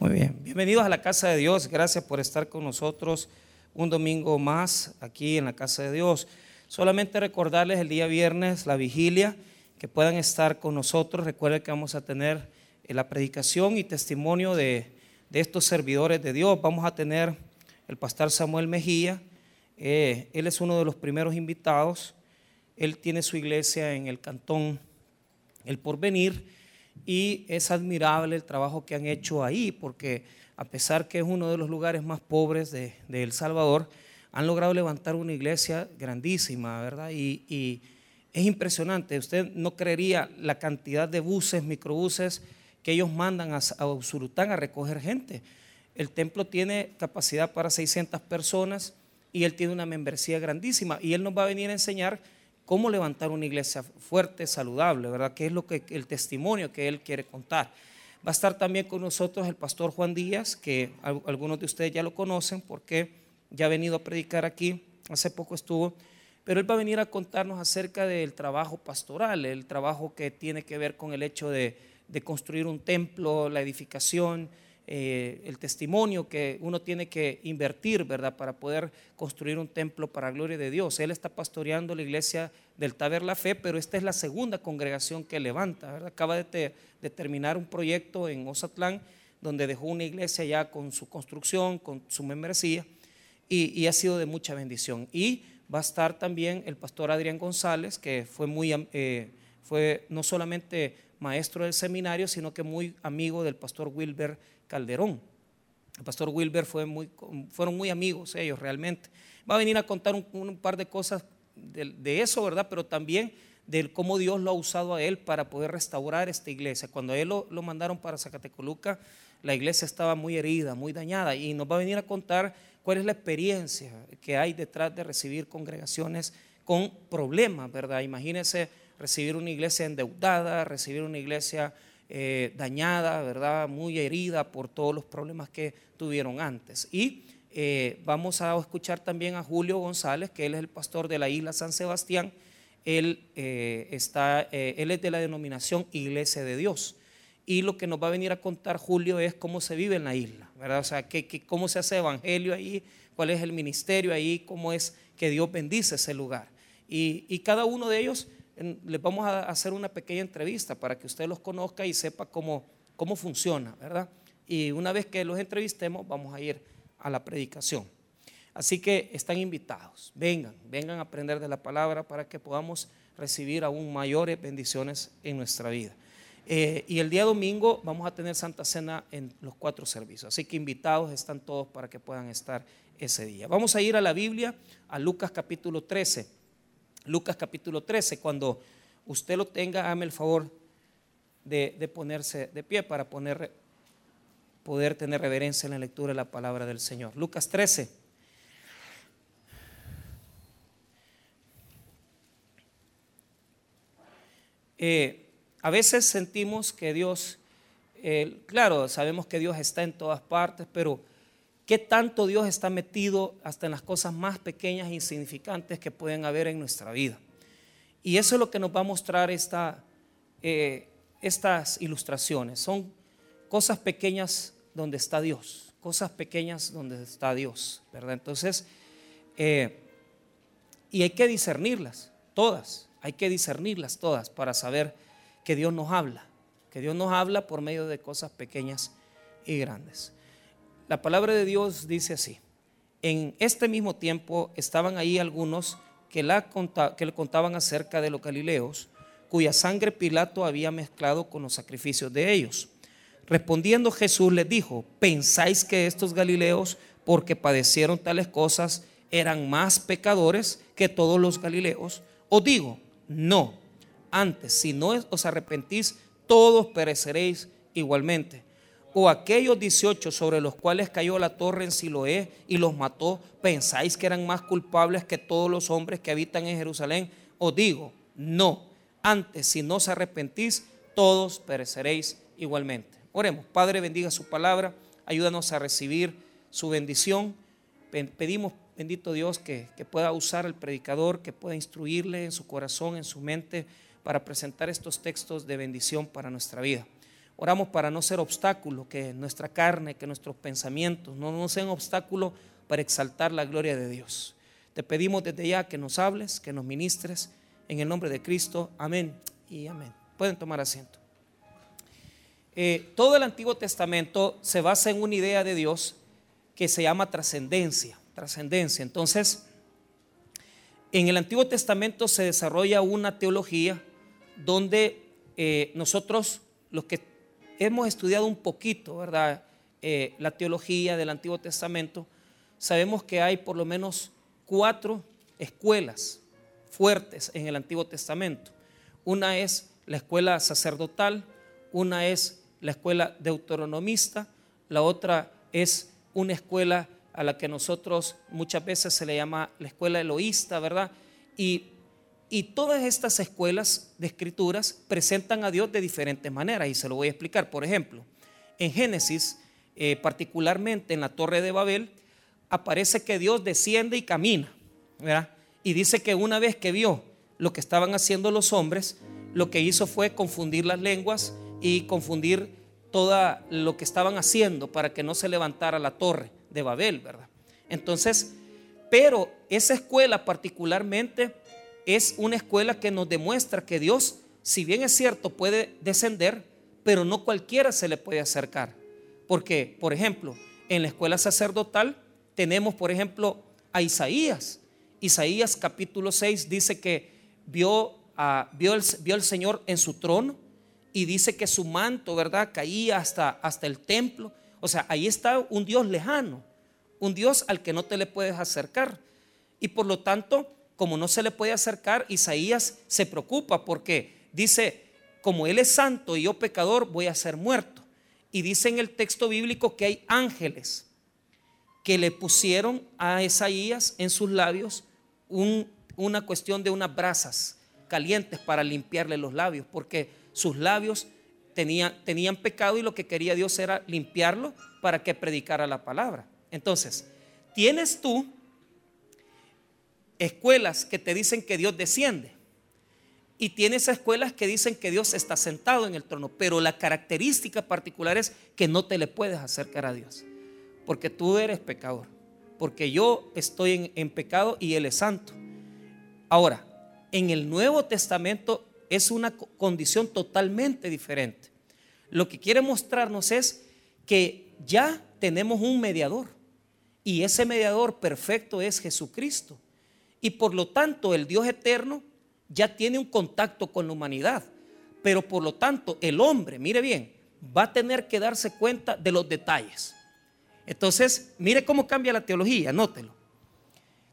Muy bien, bienvenidos a la casa de Dios. Gracias por estar con nosotros un domingo más aquí en la casa de Dios. Solamente recordarles el día viernes la vigilia, que puedan estar con nosotros. Recuerden que vamos a tener eh, la predicación y testimonio de, estos servidores de Dios. Vamos a tener el pastor Samuel Mejía. Eh, él es uno de los primeros invitados. Él tiene su iglesia en el cantón El Porvenir y es admirable el trabajo que han hecho ahí porque a pesar que es uno de los lugares más pobres de, El Salvador, han logrado levantar una iglesia grandísima, ¿verdad? Y, es impresionante, usted no creería la cantidad de buses, microbuses que ellos mandan a, a a recoger gente. El templo tiene capacidad para 600 personas y él tiene una membresía grandísima y él nos va a venir a enseñar cómo levantar una iglesia fuerte, saludable, ¿verdad? Que es lo que el testimonio que él quiere contar. Va a estar también con nosotros el pastor Juan Díaz, que algunos de ustedes ya lo conocen porque ya ha venido a predicar aquí, hace poco estuvo, pero él va a venir a contarnos acerca del trabajo pastoral, el trabajo que tiene que ver con el hecho de, de construir un templo, la edificación, eh, el testimonio que uno tiene que invertir, ¿verdad? Para poder construir un templo para la gloria de Dios. Él está pastoreando la iglesia del Taber La Fe, pero esta es la segunda congregación que levanta, ¿verdad? Acaba de, terminar un proyecto en Ozatlán, donde dejó una iglesia ya con su construcción, con su membresía, y, ha sido de mucha bendición. Y va a estar también el pastor Adrián González, que fue muy, eh, fue no solamente maestro del seminario, sino que muy amigo del pastor Wilber Calderón. El pastor Wilber fue muy, fueron muy amigos ellos realmente. Va a venir a contar un, par de cosas de, eso, ¿verdad? Pero también de cómo Dios lo ha usado a él para poder restaurar esta iglesia. Cuando a él lo, lo mandaron para Zacatecoluca, la iglesia estaba muy herida, muy dañada, y nos va a venir a contar cuál es la experiencia que hay detrás de recibir congregaciones con problemas, ¿verdad? Imagínense recibir una iglesia endeudada, recibir una iglesia eh, dañada, ¿verdad? Muy herida por todos los problemas que tuvieron antes. Y eh, vamos a escuchar también a Julio González, que él es el pastor de la isla San Sebastián. Él, eh, está, él es de la denominación Iglesia de Dios. Y lo que nos va a venir a contar Julio es cómo se vive en la isla, ¿verdad? O sea, que, cómo se hace evangelio ahí, cuál es el ministerio ahí, cómo es que Dios bendice ese lugar. Y, y cada uno de ellos les vamos a hacer una pequeña entrevista para que usted los conozca y sepa cómo, cómo funciona, ¿verdad? Y una vez que los entrevistemos, vamos a ir a la predicación. Así que están invitados, vengan, vengan a aprender de la palabra para que podamos recibir aún mayores bendiciones en nuestra vida. Eh, y el día domingo vamos a tener Santa Cena en los cuatro servicios. Así que invitados están todos para que puedan estar ese día. Vamos a ir a la Biblia, a Lucas capítulo 13. Lucas capítulo 13. Cuando usted lo tenga, hágame el favor de, ponerse de pie para poner, poder tener reverencia en la lectura de la palabra del Señor. Lucas 13. Eh, a veces sentimos que Dios, eh, claro, sabemos que Dios está en todas partes, pero qué tanto Dios está metido hasta en las cosas más pequeñas e insignificantes que pueden haber en nuestra vida. Y eso es lo que nos va a mostrar eh, estas ilustraciones. Son cosas pequeñas donde está Dios, cosas pequeñas donde está Dios, ¿verdad? Entonces, eh, y hay que discernirlas, todas, hay que discernirlas todas para saber que Dios nos habla, que Dios nos habla por medio de cosas pequeñas y grandes. La palabra de Dios dice así. En este mismo tiempo estaban ahí algunos que, que le contaban acerca de los galileos, cuya sangre Pilato había mezclado con los sacrificios de ellos. Respondiendo Jesús les dijo, ¿pensáis que estos galileos, porque padecieron tales cosas, eran más pecadores que todos los galileos? Os digo, no. Antes, si no os arrepentís, todos pereceréis igualmente o aquellos 18 sobre los cuales cayó la torre en Siloé y los mató, pensáis que eran más culpables que todos los hombres que habitan en Jerusalén? Os digo, no. Antes, si no os arrepentís, todos pereceréis igualmente. Oremos, Padre, bendiga su palabra, ayúdanos a recibir su bendición. Pedimos, bendito Dios, que, que pueda usar al predicador, que pueda instruirle en su corazón, en su mente, para presentar estos textos de bendición para nuestra vida. Oramos para no ser obstáculo, que nuestra carne, que nuestros pensamientos no, no sean obstáculo para exaltar la gloria de Dios. Te pedimos desde ya que nos hables, que nos ministres, en el nombre de Cristo. Amén y amén. Pueden tomar asiento. Eh, todo el Antiguo Testamento se basa en una idea de Dios que se llama trascendencia. Trascendencia. Entonces, en el Antiguo Testamento se desarrolla una teología donde eh, nosotros, los que hemos estudiado un poquito, ¿verdad? Eh, la teología del Antiguo Testamento, sabemos que hay por lo menos cuatro escuelas fuertes en el Antiguo Testamento. Una es la escuela sacerdotal, una es la escuela deuteronomista, la otra es una escuela a la que nosotros muchas veces se le llama la escuela eloísta, ¿verdad? Y, todas estas escuelas de escrituras presentan a Dios de diferentes maneras y se lo voy a explicar. Por ejemplo, en Génesis, eh, particularmente en la Torre de Babel, aparece que Dios desciende y camina, ¿verdad? Y dice que una vez que vio lo que estaban haciendo los hombres, lo que hizo fue confundir las lenguas y confundir todo lo que estaban haciendo para que no se levantara la torre de Babel, ¿verdad? Entonces, pero esa escuela particularmente es una escuela que nos demuestra que Dios, si bien es cierto, puede descender, pero no cualquiera se le puede acercar. Porque, por ejemplo, en la escuela sacerdotal tenemos, por ejemplo, a Isaías. Isaías capítulo 6 dice que vio, a, vio, el, vio el Señor en su trono y dice que su manto, ¿verdad? Caía hasta, hasta el templo. O sea, ahí está un Dios lejano, un Dios al que no te le puedes acercar. Y por lo tanto, como no se le puede acercar, Isaías se preocupa porque dice, como Él es santo y yo pecador, voy a ser muerto. Y dice en el texto bíblico que hay ángeles que le pusieron a Isaías en sus labios una cuestión de unas brasas calientes para limpiarle los labios, porque sus labios tenían, tenían pecado y lo que quería Dios era limpiarlo para que predicara la palabra. Entonces, tienes tú escuelas que te dicen que Dios desciende y tienes escuelas que dicen que Dios está sentado en el trono, pero la característica particular es que no te le puedes acercar a Dios, porque tú eres pecador, porque yo estoy en, en pecado y Él es santo. Ahora, en el Nuevo Testamento es una condición totalmente diferente. Lo que quiere mostrarnos es que ya tenemos un mediador y ese mediador perfecto es Jesucristo. Y por lo tanto el Dios eterno ya tiene un contacto con la humanidad. Pero por lo tanto el hombre, mire bien, va a tener que darse cuenta de los detalles. Entonces, mire cómo cambia la teología, anótelo.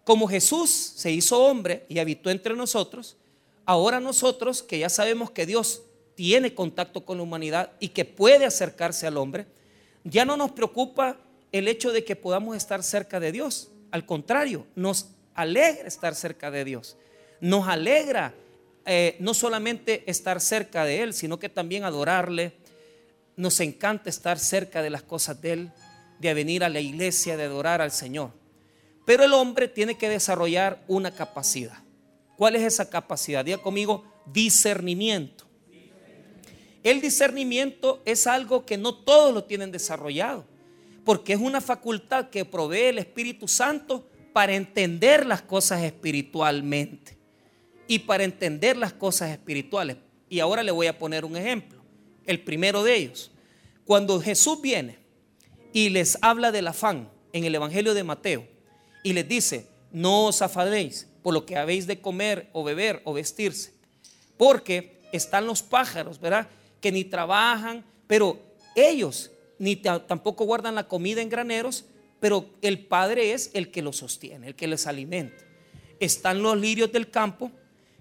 Como Jesús se hizo hombre y habitó entre nosotros, ahora nosotros que ya sabemos que Dios tiene contacto con la humanidad y que puede acercarse al hombre, ya no nos preocupa el hecho de que podamos estar cerca de Dios. Al contrario, nos alegra estar cerca de Dios. Nos alegra eh, no solamente estar cerca de Él, sino que también adorarle. Nos encanta estar cerca de las cosas de Él, de venir a la iglesia, de adorar al Señor. Pero el hombre tiene que desarrollar una capacidad. ¿Cuál es esa capacidad? Diga conmigo, discernimiento. El discernimiento es algo que no todos lo tienen desarrollado, porque es una facultad que provee el Espíritu Santo para entender las cosas espiritualmente y para entender las cosas espirituales. Y ahora le voy a poner un ejemplo, el primero de ellos. Cuando Jesús viene y les habla del afán en el Evangelio de Mateo y les dice, no os afadéis por lo que habéis de comer o beber o vestirse. Porque están los pájaros, ¿verdad? Que ni trabajan, pero ellos ni tampoco guardan la comida en graneros, pero el Padre es el que los sostiene, el que les alimenta. Están los lirios del campo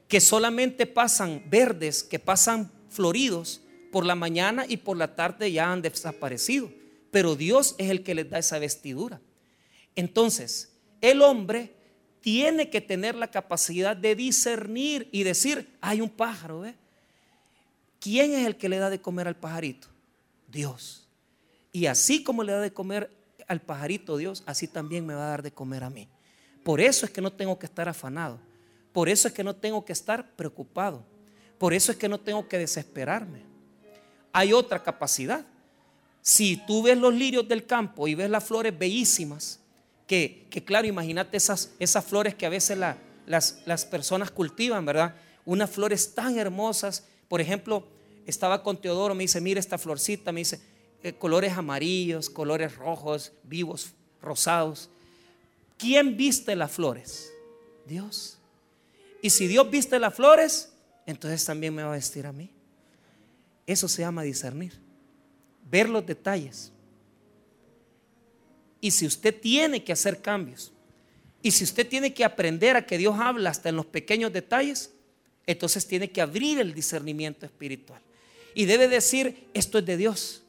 que solamente pasan verdes, que pasan floridos por la mañana y por la tarde ya han desaparecido, pero Dios es el que les da esa vestidura. Entonces, el hombre tiene que tener la capacidad de discernir y decir, hay un pájaro, ¿ve? ¿Quién es el que le da de comer al pajarito? Dios. Y así como le da de comer al pajarito Dios, así también me va a dar de comer a mí. Por eso es que no tengo que estar afanado. Por eso es que no tengo que estar preocupado. Por eso es que no tengo que desesperarme. hay otra capacidad. Si tú ves los lirios del campo y ves las flores bellísimas, que, claro, imagínate esas, esas flores que a veces las, las personas cultivan, ¿verdad? Unas flores tan hermosas. Por ejemplo, estaba con Teodoro, me dice, mira esta florcita, me dice, eh, colores amarillos, colores rojos, vivos, rosados. ¿Quién viste las flores? Dios. Y si Dios viste las flores, entonces también me va a vestir a mí. Eso se llama discernir, ver los detalles. Y si usted tiene que hacer cambios, y si usted tiene que aprender a que Dios habla hasta en los pequeños detalles, entonces tiene que abrir el discernimiento espiritual. Y debe decir, esto es de Dios.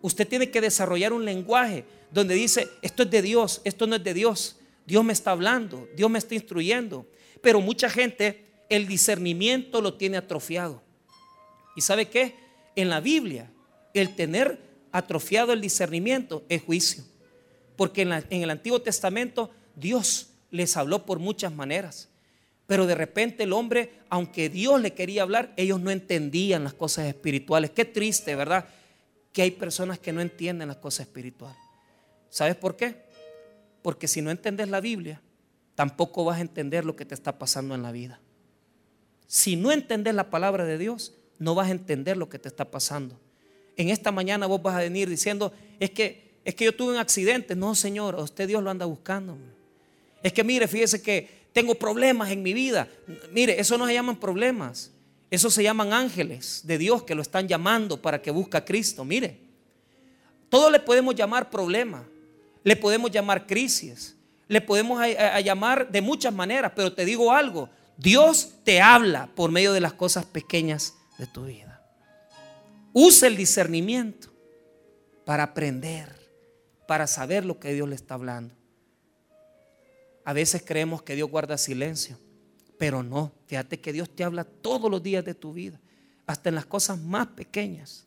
Usted tiene que desarrollar un lenguaje donde dice, esto es de Dios, esto no es de Dios. Dios me está hablando, Dios me está instruyendo. Pero mucha gente el discernimiento lo tiene atrofiado. ¿Y sabe qué? En la Biblia, el tener atrofiado el discernimiento es juicio. Porque en, en el Antiguo Testamento Dios les habló por muchas maneras. Pero de repente el hombre, aunque Dios le quería hablar, ellos no entendían las cosas espirituales. Qué triste, ¿verdad? Que hay personas que no entienden las cosas espirituales. ¿Sabes por qué? Porque si no entiendes la Biblia, tampoco vas a entender lo que te está pasando en la vida. Si no entendés la palabra de Dios, no vas a entender lo que te está pasando. En esta mañana vos vas a venir diciendo, es que, es que yo tuve un accidente. No, Señor, usted Dios lo anda buscando. Es que mire, fíjese que tengo problemas en mi vida. Mire, eso no se llaman problemas. Eso se llaman ángeles de Dios que lo están llamando para que busque a Cristo. Mire, todo le podemos llamar problema, le podemos llamar crisis, le podemos llamar de muchas maneras, pero te digo algo, Dios te habla por medio de las cosas pequeñas de tu vida. Usa el discernimiento para aprender, para saber lo que Dios le está hablando. A veces creemos que Dios guarda silencio, pero no. Fíjate que Dios te habla todos los días de tu vida, hasta en las cosas más pequeñas,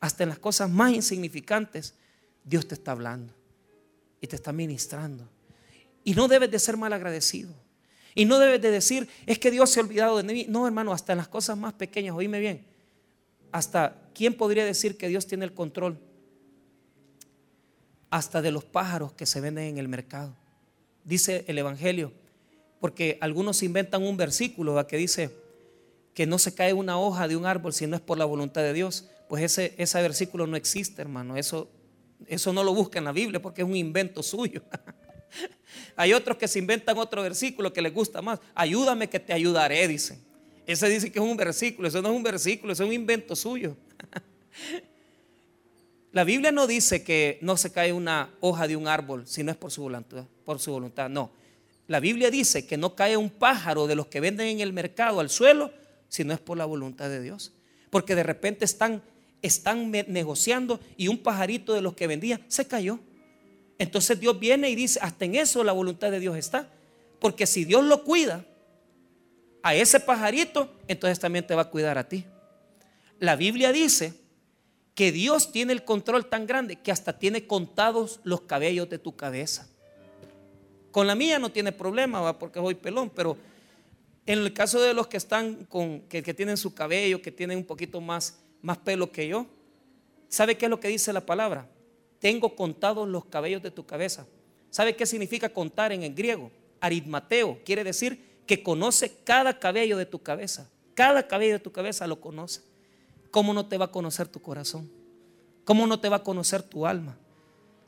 hasta en las cosas más insignificantes. Dios te está hablando y te está ministrando. Y no debes de ser mal agradecido. Y no debes de decir, es que Dios se ha olvidado de mí. No, hermano, hasta en las cosas más pequeñas, oíme bien. Hasta, ¿quién podría decir que Dios tiene el control? Hasta de los pájaros que se venden en el mercado dice el Evangelio, porque algunos inventan un versículo que dice que no se cae una hoja de un árbol si no es por la voluntad de Dios. Pues ese, ese versículo no existe, hermano. Eso, eso no lo busca en la Biblia porque es un invento suyo. Hay otros que se inventan otro versículo que les gusta más. Ayúdame que te ayudaré, dicen. Ese dice que es un versículo. Eso no es un versículo, eso es un invento suyo. La Biblia no dice que no se cae una hoja de un árbol si no es por su voluntad, por su voluntad. No. La Biblia dice que no cae un pájaro de los que venden en el mercado al suelo si no es por la voluntad de Dios. Porque de repente están, están negociando y un pajarito de los que vendía se cayó. Entonces Dios viene y dice, hasta en eso la voluntad de Dios está. Porque si Dios lo cuida a ese pajarito, entonces también te va a cuidar a ti. La Biblia dice que Dios tiene el control tan grande que hasta tiene contados los cabellos de tu cabeza. Con la mía no tiene problema, ¿va? porque soy pelón, pero en el caso de los que están con, que, tienen su cabello, que tienen un poquito más, más pelo que yo, ¿sabe qué es lo que dice la palabra? Tengo contados los cabellos de tu cabeza. ¿Sabe qué significa contar en el griego? Aritmateo quiere decir que conoce cada cabello de tu cabeza. Cada cabello de tu cabeza lo conoce. ¿cómo no te va a conocer tu corazón? ¿Cómo no te va a conocer tu alma?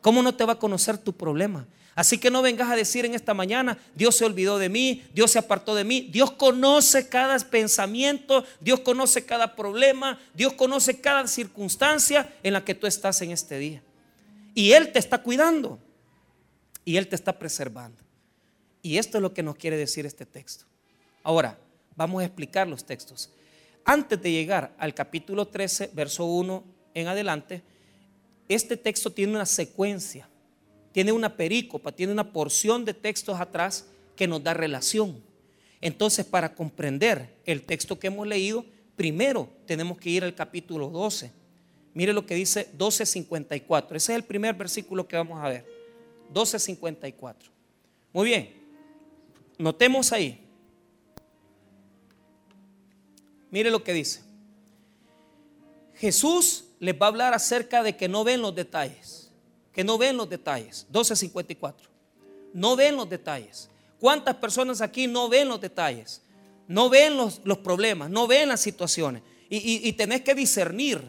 ¿Cómo no te va a conocer tu problema? Así que no vengas a decir en esta mañana, Dios se olvidó de mí, Dios se apartó de mí. Dios conoce cada pensamiento, Dios conoce cada problema, Dios conoce cada circunstancia en la que tú estás en este día. Y Él te está cuidando y Él te está preservando. Y esto es lo que nos quiere decir este texto. Ahora, vamos a explicar los textos antes de llegar al capítulo 13, verso 1 en adelante, este texto tiene una secuencia, tiene una perícopa, tiene una porción de textos atrás que nos da relación. Entonces, para comprender el texto que hemos leído, primero tenemos que ir al capítulo 12. Mire lo que dice 12.54. Ese es el primer versículo que vamos a ver. 12.54. Muy bien. Notemos ahí. Mire lo que dice. Jesús les va a hablar acerca de que no ven los detalles, que no ven los detalles. 12.54. No ven los detalles. ¿Cuántas personas aquí no ven los detalles? No ven los, los problemas, no ven las situaciones. Y, y tenés que discernir,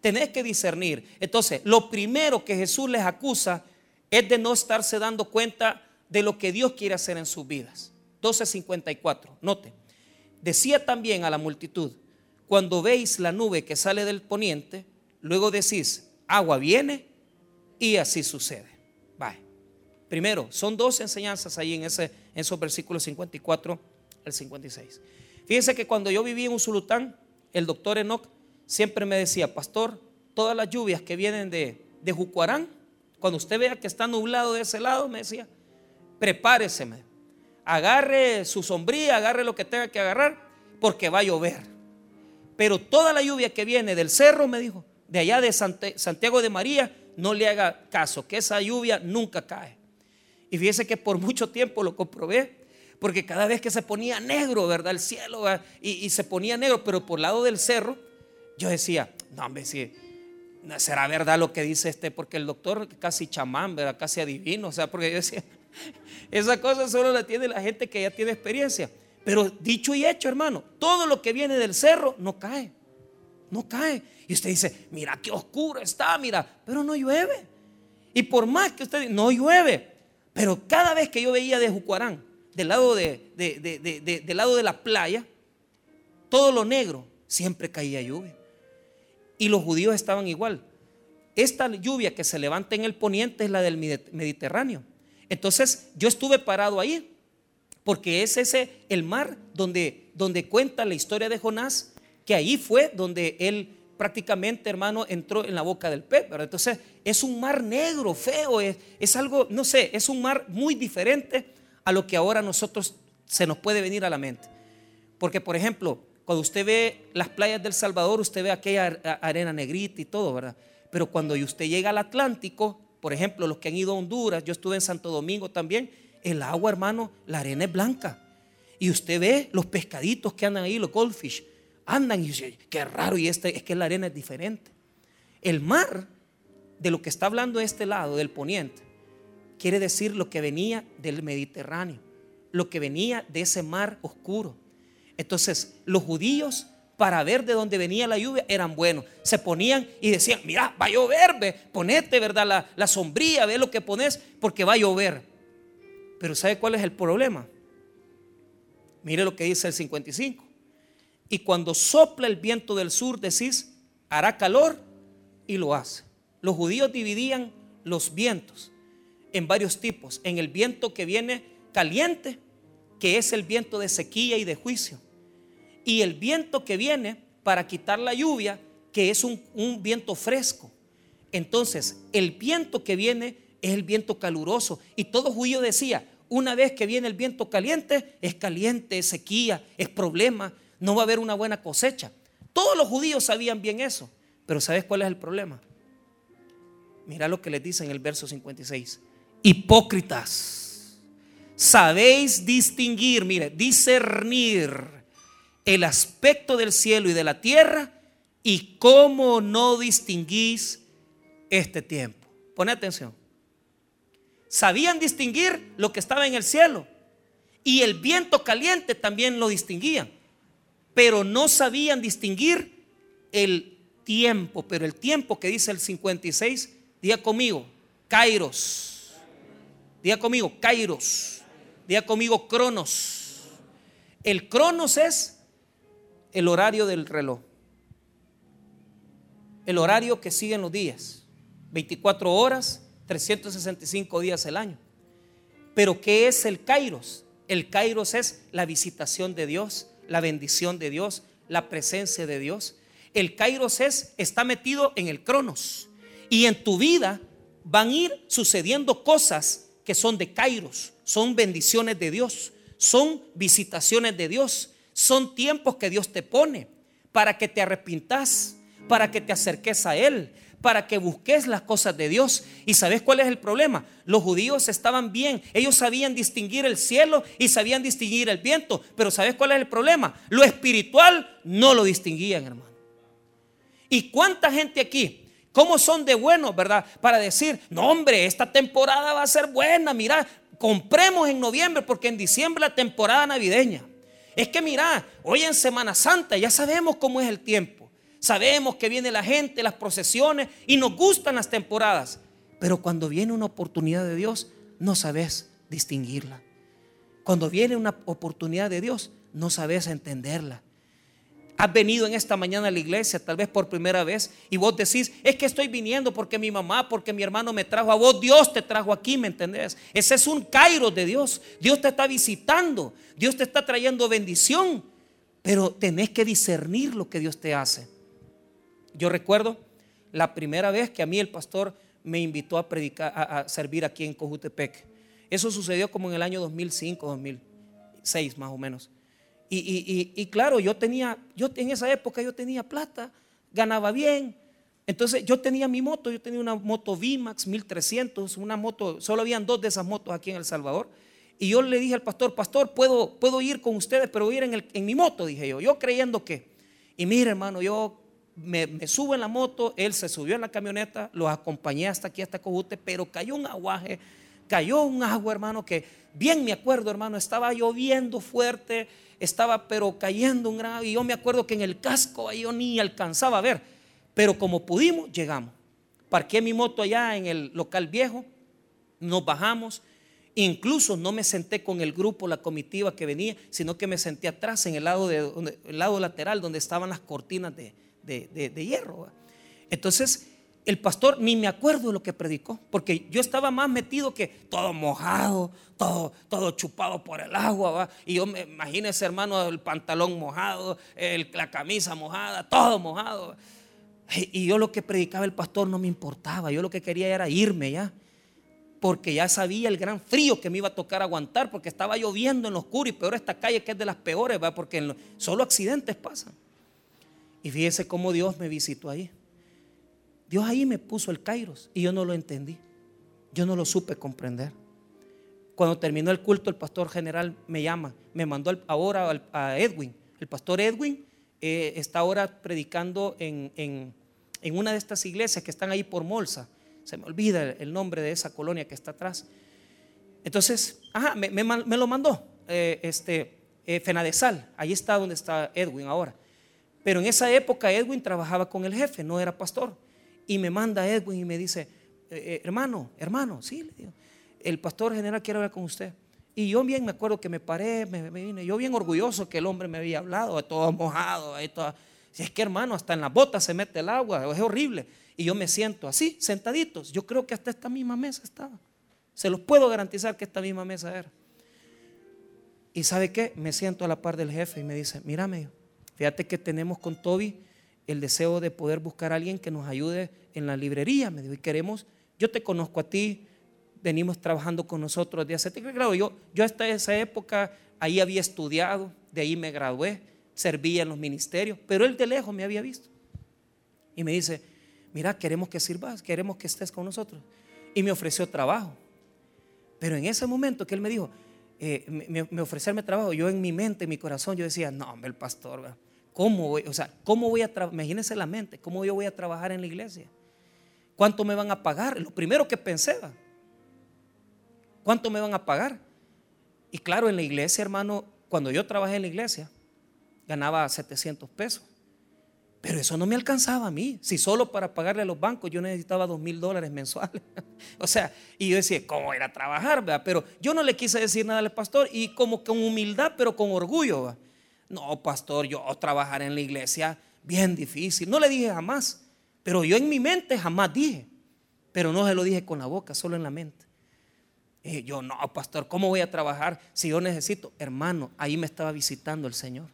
tenés que discernir. Entonces, lo primero que Jesús les acusa es de no estarse dando cuenta de lo que Dios quiere hacer en sus vidas. 12.54, note. Decía también a la multitud, cuando veis la nube que sale del poniente, luego decís, agua viene y así sucede. Vaya. Primero, son dos enseñanzas ahí en, ese, en esos versículos 54 al 56. Fíjense que cuando yo vivía en Usulután, el doctor Enoch siempre me decía, pastor, todas las lluvias que vienen de, Jucuarán, cuando usted vea que está nublado de ese lado, me decía, prepárese, agarre su sombría, agarre lo que tenga que agarrar, porque va a llover. Pero toda la lluvia que viene del cerro, me dijo, de allá de Santiago de María, no le haga caso, que esa lluvia nunca cae. Y fíjese que por mucho tiempo lo comprobé, porque cada vez que se ponía negro, ¿verdad? El cielo, y, se ponía negro, pero por lado del cerro, yo decía, no, hombre, si será verdad lo que dice este, porque el doctor casi chamán, ¿verdad? Casi adivino, o sea, porque yo decía, esa cosa solo la tiene la gente que ya tiene experiencia. Pero dicho y hecho, hermano, todo lo que viene del cerro no cae. No cae. Y usted dice, mira qué oscuro está, mira, pero no llueve. Y por más que usted no llueve, pero cada vez que yo veía de Jucuarán, del lado de, del lado de la playa, todo lo negro, siempre caía lluvia. Y los judíos estaban igual. Esta lluvia que se levanta en el poniente es la del Mediterráneo. Entonces yo estuve parado ahí porque es ese el mar donde, donde cuenta la historia de Jonás, que ahí fue donde él prácticamente, hermano, entró en la boca del pez. Entonces, es un mar negro, feo, es, es, algo, no sé, es un mar muy diferente a lo que ahora nosotros se nos puede venir a la mente. Porque, por ejemplo, cuando usted ve las playas del Salvador, usted ve aquella arena negrita y todo, ¿verdad? Pero cuando usted llega al Atlántico, por ejemplo, los que han ido a Honduras, yo estuve en Santo Domingo también, el agua, hermano, la arena es blanca. Y usted ve los pescaditos que andan ahí, los goldfish, andan y dice, qué raro, y este, es que la arena es diferente. El mar, de lo que está hablando este lado, del poniente, quiere decir lo que venía del Mediterráneo, lo que venía de ese mar oscuro. Entonces, los judíos, para ver de dónde venía la lluvia, eran buenos. Se ponían y decían, mira, va a llover, ve, ponete, ¿verdad? La, la sombría, ve lo que pones, porque va a llover. Pero ¿sabe cuál es el problema? Mire lo que dice el 55. Y cuando sopla el viento del sur, decís, hará calor y lo hace. Los judíos dividían los vientos en varios tipos. En el viento que viene caliente, que es el viento de sequía y de juicio. Y el viento que viene para quitar la lluvia, que es un, viento fresco. Entonces, el viento que viene es el viento caluroso. Y todo judío decía, una vez que viene el viento caliente, es caliente, es sequía, es problema, no va a haber una buena cosecha. Todos los judíos sabían bien eso, pero ¿sabes cuál es el problema? Mira lo que les dice en el verso 56. Hipócritas, sabéis distinguir, mire, discernir el aspecto del cielo y de la tierra y cómo no distinguís este tiempo. Pone atención sabían distinguir lo que estaba en el cielo. Y el viento caliente también lo distinguían. Pero no sabían distinguir el tiempo. Pero el tiempo que dice el 56, día conmigo, Kairos. Día conmigo, Kairos. Día conmigo, Cronos. El Cronos es el horario del reloj. El horario que siguen los días. 24 horas 365 días el año. Pero ¿qué es el Kairos? El Kairos es la visitación de Dios, la bendición de Dios, la presencia de Dios. El Kairos es, está metido en el Cronos. Y en tu vida van a ir sucediendo cosas que son de Kairos, son bendiciones de Dios, son visitaciones de Dios, son tiempos que Dios te pone para que te arrepintas, para que te acerques a Él, para que busques las cosas de Dios. ¿Y sabes cuál es el problema? Los judíos estaban bien, ellos sabían distinguir el cielo y sabían distinguir el viento, pero ¿sabes cuál es el problema? Lo espiritual no lo distinguían, hermano. ¿Y cuánta gente aquí? ¿Cómo son de buenos, verdad? Para decir, no hombre, esta temporada va a ser buena, mira, compremos en noviembre porque en diciembre la temporada navideña. Es que mira, hoy en Semana Santa ya sabemos cómo es el tiempo. Sabemos que viene la gente, las procesiones y nos gustan las temporadas. Pero cuando viene una oportunidad de Dios, no sabes distinguirla. Cuando viene una oportunidad de Dios, no sabes entenderla. Has venido en esta mañana a la iglesia, tal vez por primera vez, y vos decís, es que estoy viniendo porque mi mamá, porque mi hermano me trajo a vos, Dios te trajo aquí, ¿me entendés? Ese es un cairo de Dios. Dios te está visitando, Dios te está trayendo bendición, pero tenés que discernir lo que Dios te hace. Yo recuerdo la primera vez que a mí el pastor me invitó a predicar, a, servir aquí en Cojutepec. Eso sucedió como en el año 2005, 2006 más o menos. Y, claro, yo tenía, yo en esa época yo tenía plata, ganaba bien. Entonces yo tenía mi moto, yo tenía una moto VMAX 1300, una moto, solo habían dos de esas motos aquí en El Salvador. Y yo le dije al pastor, pastor, puedo, puedo ir con ustedes, pero ir en, en mi moto, dije yo, yo creyendo que. Y mire, hermano, yo me, me, subo en la moto, él se subió en la camioneta, los acompañé hasta aquí, hasta Cojute, pero cayó un aguaje, cayó un agua, hermano, que bien me acuerdo, hermano, estaba lloviendo fuerte, estaba pero cayendo un gran y yo me acuerdo que en el casco yo ni alcanzaba a ver, pero como pudimos, llegamos. Parqué mi moto allá en el local viejo, nos bajamos, incluso no me senté con el grupo, la comitiva que venía, sino que me senté atrás en el lado, de, el lado lateral donde estaban las cortinas de, de hierro. Entonces, el pastor ni me acuerdo de lo que predicó, porque yo estaba más metido que todo mojado, todo, todo chupado por el agua, y yo me imagino ese hermano, el pantalón mojado, la camisa mojada, todo mojado. Y, yo lo que predicaba el pastor no me importaba, yo lo que quería era irme ya, porque ya sabía el gran frío que me iba a tocar aguantar, porque estaba lloviendo en lo oscuro y peor esta calle que es de las peores, ¿va? porque solo accidentes pasan. Y fíjese cómo Dios me visitó ahí. Dios ahí me puso el Kairos y yo no lo entendí. Yo no lo supe comprender. Cuando terminó el culto, el pastor general me llama, me mandó ahora a Edwin. El pastor Edwin eh, está ahora predicando en, una de estas iglesias que están ahí por Molsa. Se me olvida el nombre de esa colonia que está atrás. Entonces, ajá, me, lo mandó eh, este, eh, Fenadesal. Ahí está donde está Edwin ahora. Pero en esa época Edwin trabajaba con el jefe, no era pastor y me manda Edwin y me dice, eh, eh, hermano, hermano, sí, le digo, el pastor general quiere hablar con usted. Y yo bien me acuerdo que me paré, me, vine, yo bien orgulloso que el hombre me había hablado, todo mojado, todo. Si es que hermano, hasta en las botas se mete el agua, es horrible. Y yo me siento así, sentaditos. Yo creo que hasta esta misma mesa estaba. Se los puedo garantizar que esta misma mesa era. Y sabe qué, me siento a la par del jefe y me dice, mírame, fíjate que tenemos con Toby el deseo de poder buscar a alguien que nos ayude en la librería. Me dijo, y queremos, yo te conozco a ti, venimos trabajando con nosotros de hace Claro, yo, yo hasta esa época ahí había estudiado, de ahí me gradué, servía en los ministerios, pero él de lejos me había visto. Y me dice, mira, queremos que sirvas, queremos que estés con nosotros. Y me ofreció trabajo. Pero en ese momento que él me dijo, eh, me, me, ofrecerme trabajo, yo en mi mente, en mi corazón, yo decía, no, el pastor, ¿verdad? ¿Cómo voy, o sea, cómo voy a trabajar? Imagínense la mente, ¿cómo yo voy a trabajar en la iglesia? ¿Cuánto me van a pagar? Lo primero que pensé, ¿cuánto me van a pagar? Y claro, en la iglesia, hermano, cuando yo trabajé en la iglesia, ganaba 700 pesos. Pero eso no me alcanzaba a mí. Si solo para pagarle a los bancos yo necesitaba dos mil dólares mensuales. o sea, y yo decía, ¿cómo ir a trabajar? Pero yo no le quise decir nada al pastor y como con humildad, pero con orgullo. No, pastor, yo trabajar en la iglesia, bien difícil. No le dije jamás, pero yo en mi mente jamás dije. Pero no se lo dije con la boca, solo en la mente. Y yo, no, pastor, ¿cómo voy a trabajar si yo necesito? Hermano, ahí me estaba visitando el Señor.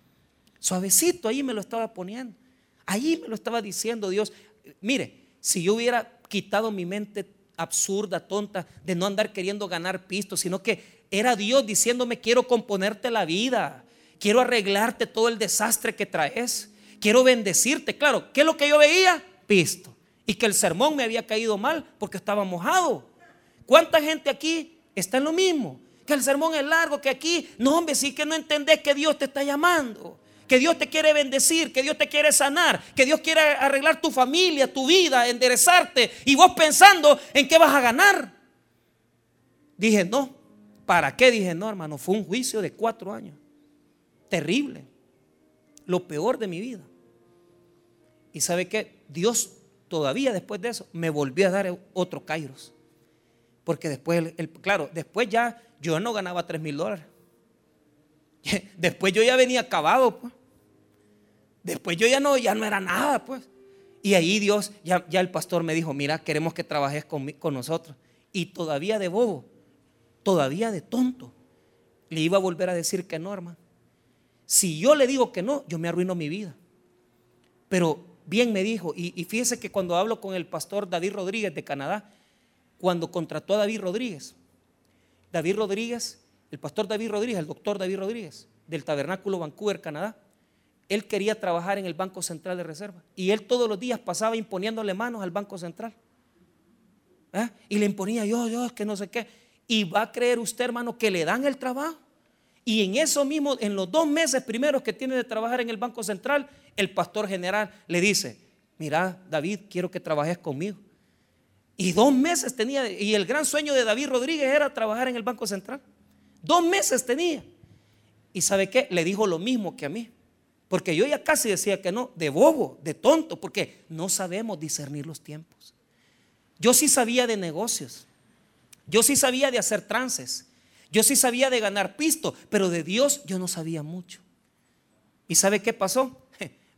Suavecito, ahí me lo estaba poniendo. Ahí me lo estaba diciendo Dios. Mire, si yo hubiera quitado mi mente absurda, tonta, de no andar queriendo ganar pistos, sino que era Dios diciéndome, quiero componerte la vida quiero arreglarte todo el desastre que traes, quiero bendecirte. Claro, ¿qué es lo que yo veía? Pisto. Y que el sermón me había caído mal porque estaba mojado. ¿Cuánta gente aquí está en lo mismo? Que el sermón es largo, que aquí, no hombre, sí que no entendés que Dios te está llamando. que Dios te quiere bendecir, que Dios te quiere sanar, que Dios quiere arreglar tu familia, tu vida, enderezarte, y vos pensando en qué vas a ganar. Dije, no, ¿para qué? Dije, no, hermano, fue un juicio de cuatro años. Terrible. Lo peor de mi vida. Y sabe que Dios todavía después de eso me volvió a dar otro Kairos. Porque después, el, claro, después ya yo no ganaba tres mil dólares. Después yo ya venía acabado, pues. Después yo ya no, ya no era nada, pues. Y ahí Dios, ya, ya el pastor me dijo, mira, queremos que trabajes con, con nosotros. Y todavía de bobo, todavía de tonto, le iba a volver a decir que no, hermano. Si yo le digo que no, yo me arruino mi vida. Pero bien me dijo, y, fíjese que cuando hablo con el pastor David Rodríguez de Canadá, cuando contrató a David Rodríguez, David Rodríguez el pastor David Rodríguez, el doctor David Rodríguez, del Tabernáculo Vancouver, Canadá, él quería trabajar en el Banco Central de Reserva. Y él todos los días pasaba imponiéndole manos al Banco Central. ¿Eh? Y le imponía yo, yo, que no sé qué. Y va a creer usted, hermano, que le dan el trabajo. Y en eso mismo, en los dos meses primeros que tiene de trabajar en el Banco Central, el pastor general le dice, mira, David, quiero que trabajes conmigo. Y dos meses tenía, y el gran sueño de David Rodríguez era trabajar en el Banco Central. Dos meses tenía. ¿Y sabe qué? Le dijo lo mismo que a mí. Porque yo ya casi decía que no, de bobo, de tonto, porque no sabemos discernir los tiempos. Yo sí sabía de negocios. Yo sí sabía de hacer trances. Yo sí sabía de ganar pisto, pero de Dios yo no sabía mucho. ¿Y sabe qué pasó?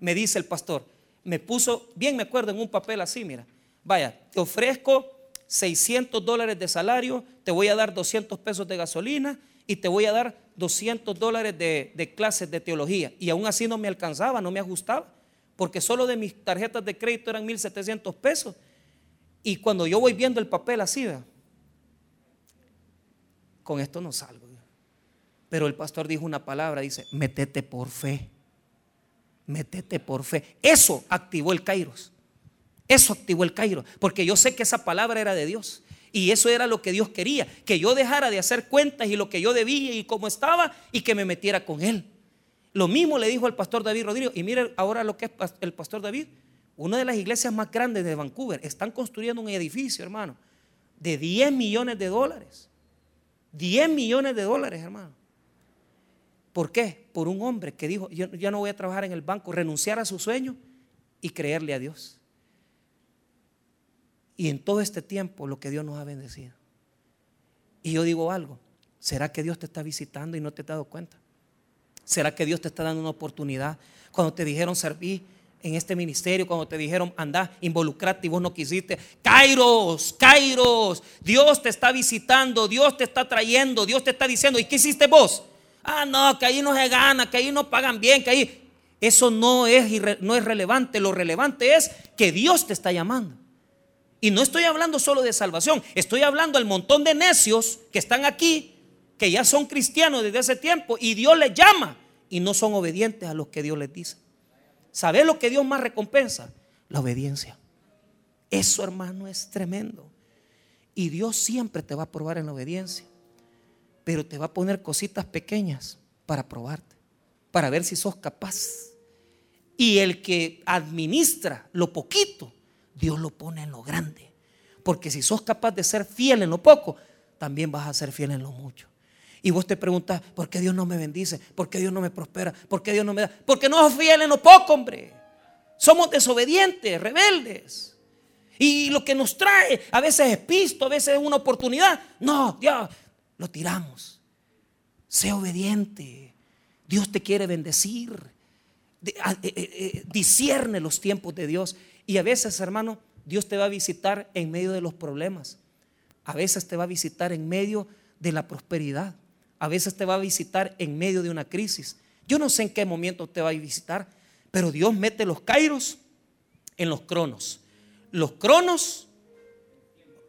Me dice el pastor, me puso, bien me acuerdo, en un papel así, mira, vaya, te ofrezco 600 dólares de salario, te voy a dar 200 pesos de gasolina y te voy a dar 200 dólares de, clases de teología. Y aún así no me alcanzaba, no me ajustaba, porque solo de mis tarjetas de crédito eran 1.700 pesos. Y cuando yo voy viendo el papel así, con esto no salgo. Pero el pastor dijo una palabra, dice, metete por fe. Metete por fe. Eso activó el Kairos. Eso activó el Cairo, porque yo sé que esa palabra era de Dios. Y eso era lo que Dios quería, que yo dejara de hacer cuentas y lo que yo debía y cómo estaba y que me metiera con Él. Lo mismo le dijo al pastor David Rodríguez. Y mire ahora lo que es el pastor David. Una de las iglesias más grandes de Vancouver. Están construyendo un edificio, hermano, de 10 millones de dólares. 10 millones de dólares, hermano. ¿Por qué? Por un hombre que dijo, yo ya no voy a trabajar en el banco, renunciar a su sueño y creerle a Dios. Y en todo este tiempo lo que Dios nos ha bendecido. Y yo digo algo, ¿será que Dios te está visitando y no te has dado cuenta? ¿Será que Dios te está dando una oportunidad? Cuando te dijeron servir en este ministerio, cuando te dijeron andar, involucrarte y vos no quisiste. Kairos, Kairos, Dios te está visitando, Dios te está trayendo, Dios te está diciendo, ¿y qué hiciste vos? Ah, no, que ahí no se gana, que ahí no pagan bien, que ahí... Eso no es, no es relevante, lo relevante es que Dios te está llamando. Y no estoy hablando solo de salvación, estoy hablando al montón de necios que están aquí, que ya son cristianos desde ese tiempo y Dios les llama y no son obedientes a lo que Dios les dice. ¿Sabes lo que Dios más recompensa? La obediencia. Eso, hermano, es tremendo. Y Dios siempre te va a probar en la obediencia, pero te va a poner cositas pequeñas para probarte, para ver si sos capaz. Y el que administra lo poquito, Dios lo pone en lo grande. Porque si sos capaz de ser fiel en lo poco, también vas a ser fiel en lo mucho. Y vos te preguntas, ¿por qué Dios no me bendice? ¿Por qué Dios no me prospera? ¿Por qué Dios no me da? Porque no sos fiel en lo poco, hombre. Somos desobedientes, rebeldes. Y lo que nos trae a veces es pisto, a veces es una oportunidad. No, Dios, lo tiramos. Sé obediente. Dios te quiere bendecir. Eh, eh, eh, discierne los tiempos de Dios. Y a veces, hermano, Dios te va a visitar en medio de los problemas. A veces te va a visitar en medio de la prosperidad. A veces te va a visitar en medio de una crisis. Yo no sé en qué momento te va a visitar, pero Dios mete los kairos en los cronos. Los cronos,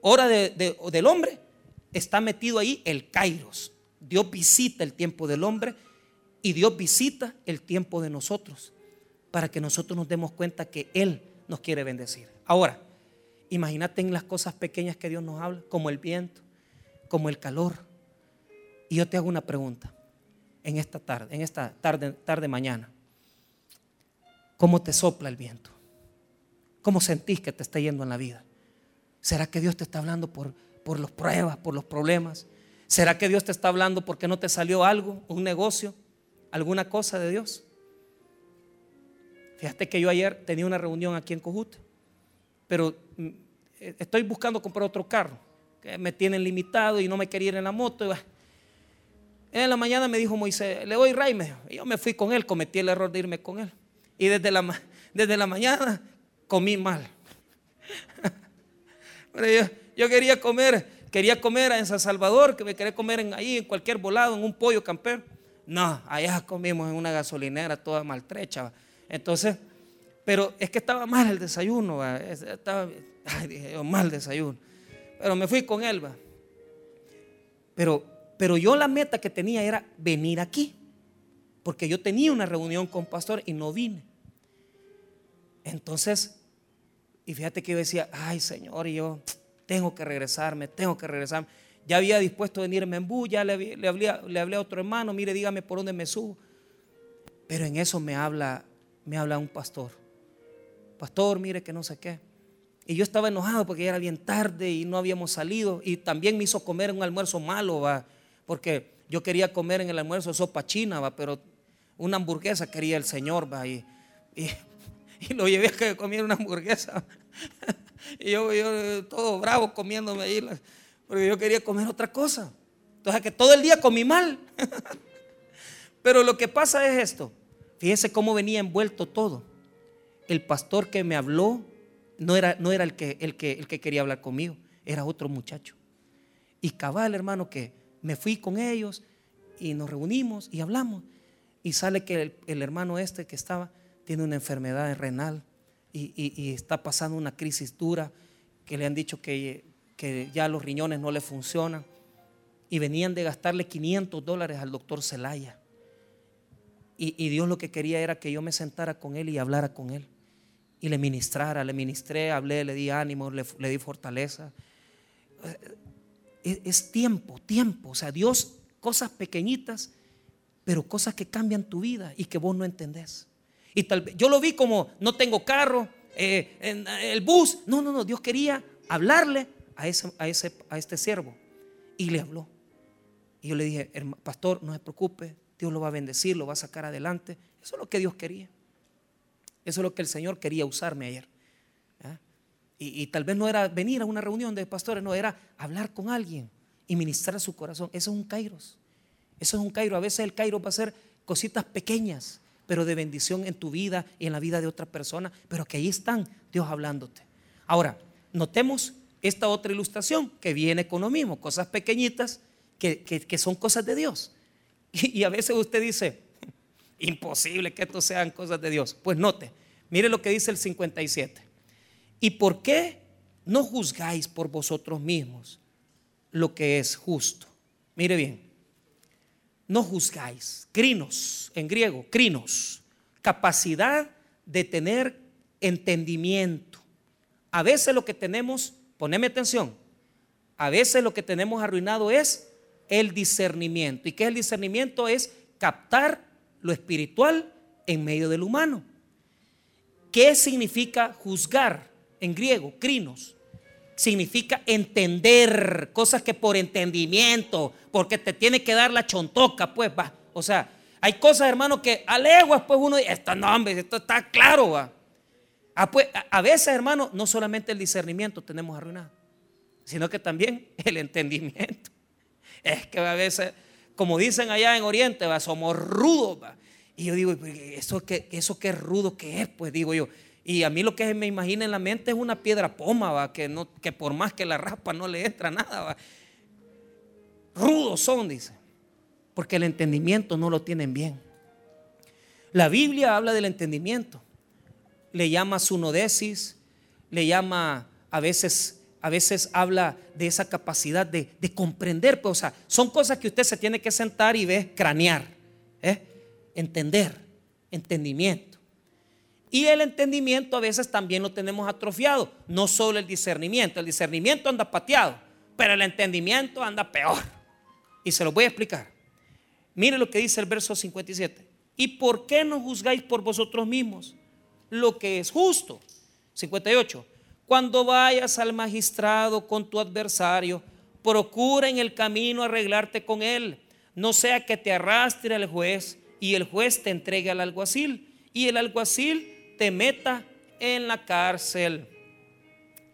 hora del hombre, está metido ahí el kairos. Dios visita el tiempo del hombre y Dios visita el tiempo de nosotros para que nosotros nos demos cuenta que Él nos quiere bendecir. Ahora, imagínate en las cosas pequeñas que Dios nos habla, como el viento, como el calor. Y yo te hago una pregunta en esta tarde, en esta tarde, tarde mañana. ¿Cómo te sopla el viento? ¿Cómo sentís que te está yendo en la vida? ¿Será que Dios te está hablando por, por las pruebas, por los problemas? ¿Será que Dios te está hablando porque no te salió algo, un negocio, alguna cosa de Dios? Fíjate que yo ayer tenía una reunión aquí en Cojute, pero mm, estoy buscando comprar otro carro, que me tienen limitado y no me quería ir en la moto. En la mañana me dijo Moisés, le doy y yo me fui con él, cometí el error de irme con él. Y desde la, desde la mañana comí mal. yo, quería comer, quería comer en San Salvador, que me quería comer en, ahí en cualquier volado, en un pollo campero. No, allá comimos en una gasolinera toda maltrecha. Entonces, pero es que estaba mal el desayuno, estaba ay, mal desayuno. Pero me fui con él, Pero, pero yo la meta que tenía era venir aquí, porque yo tenía una reunión con pastor y no vine. Entonces, y fíjate que yo decía, ay Señor, y yo tengo que regresarme, tengo que regresarme. Ya había dispuesto a venirme en bus, ya le, le, hablé, le a otro hermano, mire, dígame por dónde me subo. Pero en eso me habla, me habla un pastor. Pastor, mire que no sé qué. Y yo estaba enojado porque ya era bien tarde y no habíamos salido. Y también me hizo comer un almuerzo malo, va. Porque yo quería comer en el almuerzo sopa china, va. Pero una hamburguesa quería el Señor, va. Y, y lo llevé a que comiera una hamburguesa. y yo, yo, todo bravo comiéndome ahí, porque yo quería comer otra cosa. Entonces que todo el día comí mal. Pero lo que pasa es esto. Fíjese cómo venía envuelto todo. El pastor que me habló no era, no era el, que, el, que, el que quería hablar conmigo, era otro muchacho. Y cabal, hermano, que me fui con ellos y nos reunimos y hablamos. Y sale que el hermano este que estaba tiene una enfermedad renal y, está pasando una crisis dura, que le han dicho que, que ya los riñones no le funcionan. Y venían de gastarle 500 dólares al doctor Celaya. Y, Dios lo que quería era que yo me sentara con él y hablara con él. Y le ministrara, le ministré, hablé, le di ánimo, le, di fortaleza. Es, tiempo, tiempo. O sea, Dios, cosas pequeñitas, pero cosas que cambian tu vida y que vos no entendés. Y tal vez yo lo vi como no tengo carro, eh, en el bus. No, no, no. Dios quería hablarle a ese, a ese, a este siervo y le habló. Y yo le dije, pastor, no se preocupe, Dios lo va a bendecir, lo va a sacar adelante. Eso es lo que Dios quería. Eso es lo que el Señor quería usarme ayer. Y, y, tal vez no era venir a una reunión de pastores, no, era hablar con alguien y ministrar a su corazón. Eso es un kairos. Eso es un kairos. A veces el kairos va a ser cositas pequeñas pero de bendición en tu vida y en la vida de otra persona, pero que ahí están Dios hablándote. Ahora, notemos esta otra ilustración que viene con lo mismo, cosas pequeñitas que, son cosas de Dios. Y, a veces usted dice, imposible que esto sean cosas de Dios. Pues note, mire lo que dice el 57. ¿Y por qué no juzgáis por vosotros mismos lo que es justo? Mire bien, no juzgáis. Crinos, en griego, crinos. Capacidad de tener entendimiento. A veces lo que tenemos, poneme atención, a veces lo que tenemos arruinado es el discernimiento. ¿Y qué es el discernimiento? Es captar lo espiritual en medio del humano. ¿Qué significa juzgar en griego? Crinos significa entender cosas que por entendimiento, porque te tiene que dar la chontoca, pues va. O sea, hay cosas, hermano, que a leguas, pues uno dice, esto no, hombre, esto está claro, va. Ah, pues, a veces, hermano, no solamente el discernimiento tenemos arruinado, sino que también el entendimiento. Es que a veces, como dicen allá en Oriente, va, somos rudos, va. Y yo digo, eso que, eso es rudo que es, pues digo yo, y a mí lo que me imagina en la mente es una piedra poma, ¿va? Que, no, que por más que la raspa no le entra nada. ¿va? Rudos son, dice, porque el entendimiento no lo tienen bien. La Biblia habla del entendimiento, le llama sunodesis, le llama a veces, a veces habla de esa capacidad de, comprender, pues, o sea, son cosas que usted se tiene que sentar y ver, cranear, ¿eh? entender, entendimiento. Y el entendimiento a veces también lo tenemos atrofiado, no solo el discernimiento. El discernimiento anda pateado, pero el entendimiento anda peor. Y se lo voy a explicar. Mire lo que dice el verso 57. ¿Y por qué no juzgáis por vosotros mismos lo que es justo. 58. Cuando vayas al magistrado con tu adversario, procura en el camino arreglarte con él. No sea que te arrastre al juez y el juez te entregue al alguacil y el alguacil te meta en la cárcel.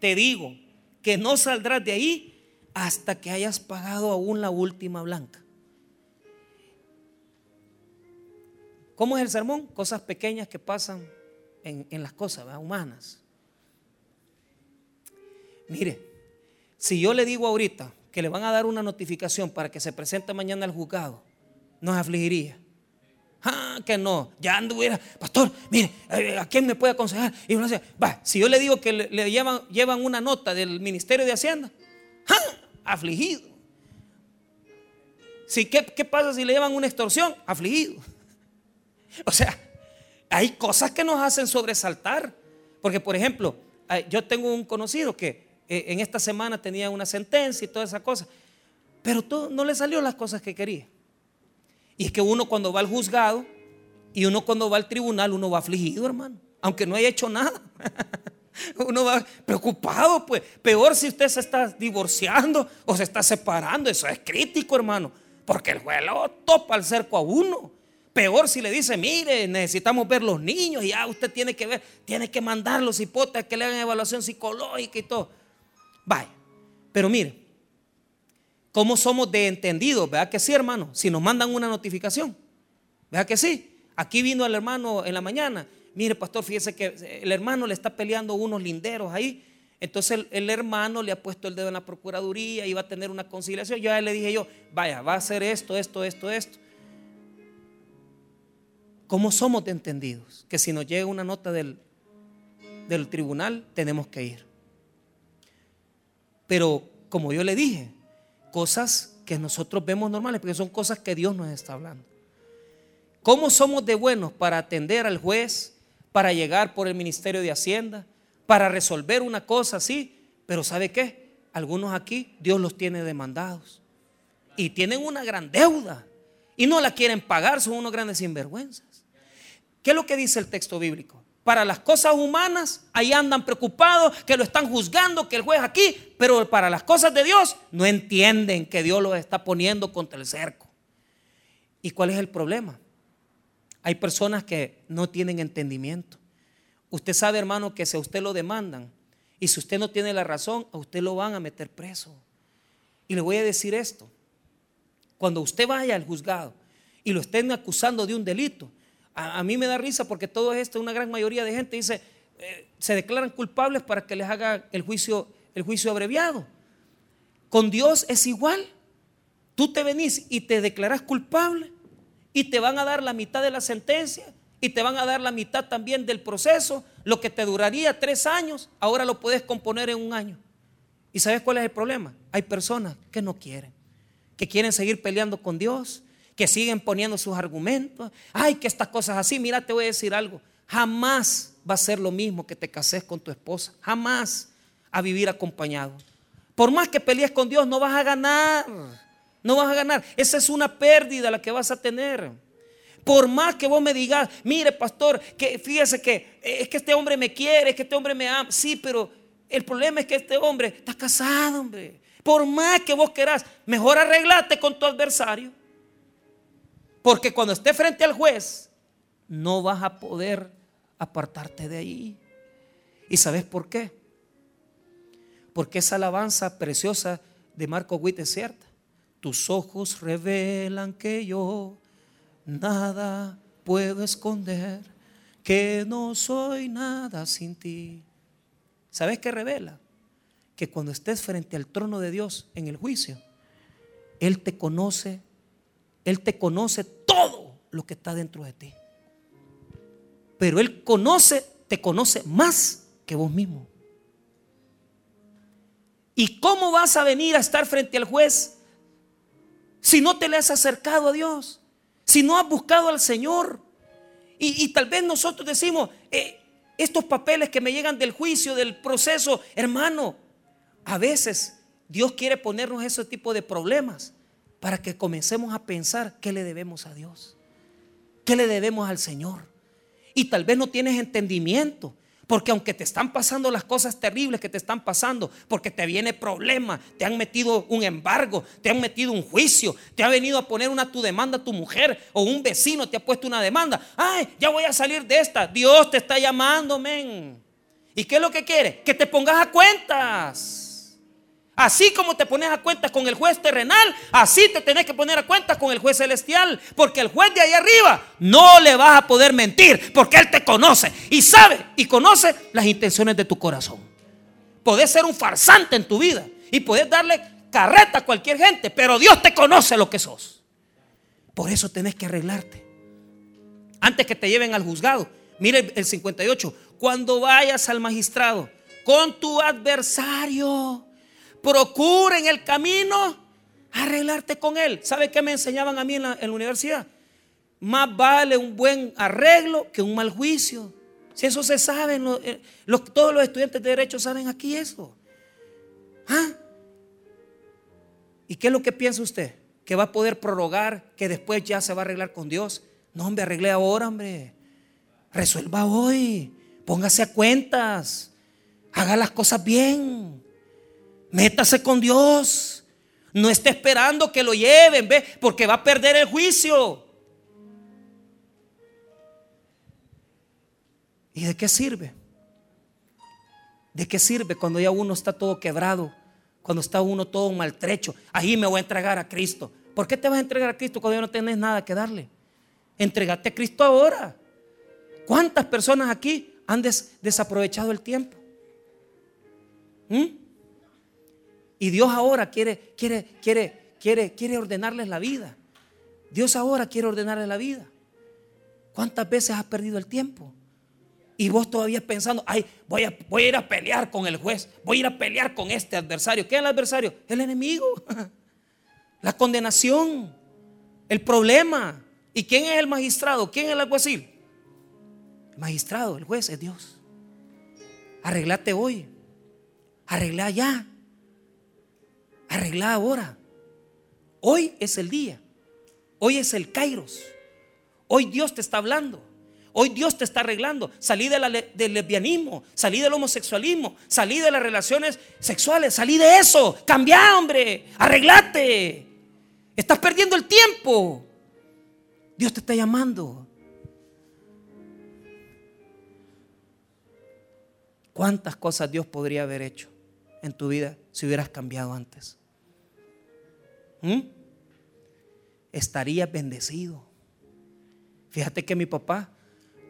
Te digo que no saldrás de ahí hasta que hayas pagado aún la última blanca. ¿Cómo es el sermón? Cosas pequeñas que pasan en, las cosas humanas. Mire, si yo le digo ahorita que le van a dar una notificación para que se presente mañana al juzgado, nos afligiría. Ah, que no, ya anduviera, pastor, mire, eh, ¿a quién me puede aconsejar? Y uno dice, va, si yo le digo que le, llevan, una nota del Ministerio de Hacienda, ¡ah! afligido. Si, ¿qué, ¿Qué pasa si le llevan una extorsión? Afligido. O sea, hay cosas que nos hacen sobresaltar. Porque, por ejemplo, yo tengo un conocido que eh, en esta semana tenía una sentencia y toda esa cosa, pero todo, no le salió las cosas que quería. Y es que uno cuando va al juzgado y uno cuando va al tribunal, uno va afligido, hermano, aunque no haya hecho nada. Uno va preocupado, pues. Peor si usted se está divorciando o se está separando. Eso es crítico, hermano. Porque el juez lo topa al cerco a uno. Peor si le dice, mire, necesitamos ver los niños y ya usted tiene que ver, tiene que mandar los hipótesis que le hagan evaluación psicológica y todo. Vaya, pero mire, ¿cómo somos de entendidos? ¿Verdad que sí, hermano? Si nos mandan una notificación, ¿verdad que sí? Aquí vino el hermano en la mañana, mire, pastor, fíjese que el hermano le está peleando unos linderos ahí. Entonces el, hermano le ha puesto el dedo en la procuraduría y va a tener una conciliación. Yo ya le dije yo, vaya, va a hacer esto, esto, esto, esto. ¿Cómo somos de entendidos? Que si nos llega una nota del, del tribunal, tenemos que ir. Pero como yo le dije, cosas que nosotros vemos normales, porque son cosas que Dios nos está hablando. ¿Cómo somos de buenos para atender al juez, para llegar por el Ministerio de Hacienda, para resolver una cosa así? Pero ¿sabe qué? Algunos aquí Dios los tiene demandados y tienen una gran deuda y no la quieren pagar, son unos grandes sinvergüenzas. ¿Qué es lo que dice el texto bíblico? Para las cosas humanas, ahí andan preocupados, que lo están juzgando, que el juez aquí, pero para las cosas de Dios no entienden que Dios los está poniendo contra el cerco. ¿Y cuál es el problema? Hay personas que no tienen entendimiento. Usted sabe, hermano, que si a usted lo demandan y si usted no tiene la razón, a usted lo van a meter preso. Y le voy a decir esto. Cuando usted vaya al juzgado y lo estén acusando de un delito, a, mí me da risa porque todo esto, una gran mayoría de gente dice, eh, se declaran culpables para que les haga el juicio, el juicio abreviado. Con Dios es igual. Tú te venís y te declaras culpable y te van a dar la mitad de la sentencia y te van a dar la mitad también del proceso. Lo que te duraría tres años, ahora lo puedes componer en un año. ¿Y sabes cuál es el problema? Hay personas que no quieren, que quieren seguir peleando con Dios, que siguen poniendo sus argumentos. Ay, que estas cosas así. Mira, te voy a decir algo. Jamás va a ser lo mismo que te cases con tu esposa. Jamás a vivir acompañado. Por más que pelees con Dios, no vas a ganar. No vas a ganar. Esa es una pérdida la que vas a tener. Por más que vos me digas, mire, pastor, que fíjese que eh, es que este hombre me quiere, es que este hombre me ama. Sí, pero el problema es que este hombre está casado, hombre. Por más que vos querás, mejor arreglate con tu adversario. Porque cuando esté frente al juez, no vas a poder apartarte de ahí. ¿Y sabes por qué? Porque esa alabanza preciosa de Marco Witt es cierta. Tus ojos revelan que yo nada puedo esconder, que no soy nada sin ti. ¿Sabes qué revela? Que cuando estés frente al trono de Dios en el juicio, Él te conoce él te conoce todo lo que está dentro de ti. Pero Él conoce, te conoce más que vos mismo. ¿Y cómo vas a venir a estar frente al juez si no te le has acercado a Dios? Si no has buscado al Señor. Y, tal vez nosotros decimos, eh, estos papeles que me llegan del juicio, del proceso, hermano, a veces Dios quiere ponernos ese tipo de problemas para que comencemos a pensar qué le debemos a Dios, qué le debemos al Señor. y tal vez no tienes entendimiento. Porque aunque te están pasando las cosas terribles que te están pasando, porque te viene problema, te han metido un embargo, te han metido un juicio, te ha venido a poner una tu demanda a tu mujer o un vecino te ha puesto una demanda. Ay, ya voy a salir de esta. Dios te está llamando, men. ¿Y qué es lo que quiere? Que te pongas a cuentas. Así como te pones a cuenta con el juez terrenal, así te tenés que poner a cuenta con el juez celestial. Porque el juez de ahí arriba no le vas a poder mentir, porque él te conoce y sabe y conoce las intenciones de tu corazón. Podés ser un farsante en tu vida y podés darle carreta a cualquier gente, pero Dios te conoce lo que sos. Por eso tenés que arreglarte. Antes que te lleven al juzgado, mire el 58, cuando vayas al magistrado con tu adversario procura en el camino arreglarte con él. ¿Sabe qué me enseñaban a mí en la, universidad? Más vale un buen arreglo que un mal juicio. Si eso se sabe, eh, todos los estudiantes de derecho saben aquí eso. ¿Ah? ¿Y qué es lo que piensa usted? ¿Que va a poder prorrogar, que después ya se va a arreglar con Dios? No, hombre, arregle ahora, hombre. Resuelva hoy. Póngase a cuentas. Haga las cosas bien. Métase con Dios. No esté esperando que lo lleven, ¿ve? Porque va a perder el juicio. ¿Y de qué sirve? ¿De qué sirve cuando ya uno está todo quebrado? Cuando está uno todo maltrecho. Ahí me voy a entregar a Cristo. ¿Por qué te vas a entregar a Cristo cuando ya no tienes nada que darle? Entregate a Cristo ahora. ¿Cuántas personas aquí han desaprovechado el tiempo? ¿Mm? Y Dios ahora quiere, quiere, quiere, quiere, quiere ordenarles la vida. Dios ahora quiere ordenarles la vida. ¿Cuántas veces has perdido el tiempo? Y vos todavía pensando, ay, voy a, voy a ir a pelear con el juez, voy a ir a pelear con este adversario. ¿Qué es el adversario? El enemigo, la condenación, el problema. ¿Y quién es el magistrado? ¿Quién es el alguacil? El magistrado, el juez es Dios. Arreglate hoy, arregla ya. Arregla ahora. Hoy es el día. Hoy es el Kairos. Hoy Dios te está hablando. Hoy Dios te está arreglando. Salí del lesbianismo, salí del homosexualismo, salí de las relaciones sexuales, salí de eso. Cambia, hombre. Arreglate. Estás perdiendo el tiempo. Dios te está llamando. ¿Cuántas cosas Dios podría haber hecho en tu vida si hubieras cambiado antes? ¿Mm? estaría bendecido. Fíjate que mi papá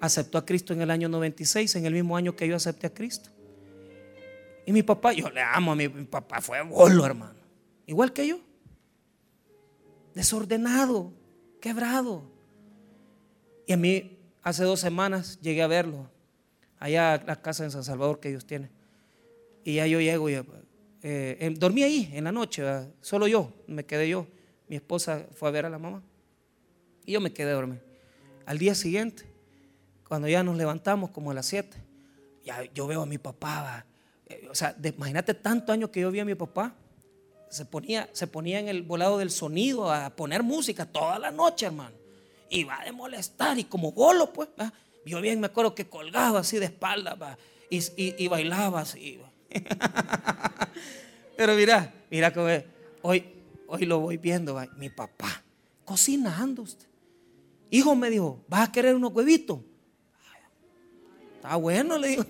aceptó a Cristo en el año 96, en el mismo año que yo acepté a Cristo. Y mi papá, yo le amo a mi, papá, fue bolo, hermano. Igual que yo. Desordenado, quebrado. Y a mí, hace dos semanas llegué a verlo, allá a la casa en San Salvador que Dios tiene. Y ya yo llego y eh, dormí ahí en la noche, solo yo, me quedé yo. Mi esposa fue a ver a la mamá y yo me quedé a dormir. Al día siguiente, cuando ya nos levantamos como a las 7, ya yo veo a mi papá, eh, o sea, imagínate tantos años que yo vi a mi papá, se ponía, se ponía en el volado del sonido a poner música toda la noche, hermano. Y va a molestar y como golo, pues, yo bien me acuerdo que colgaba así de espalda y, y, bailaba así. Pero mira, mira que hoy, hoy lo voy viendo, mi papá cocinando usted. Hijo me dijo, ¿vas a querer unos huevitos? Está bueno, le digo.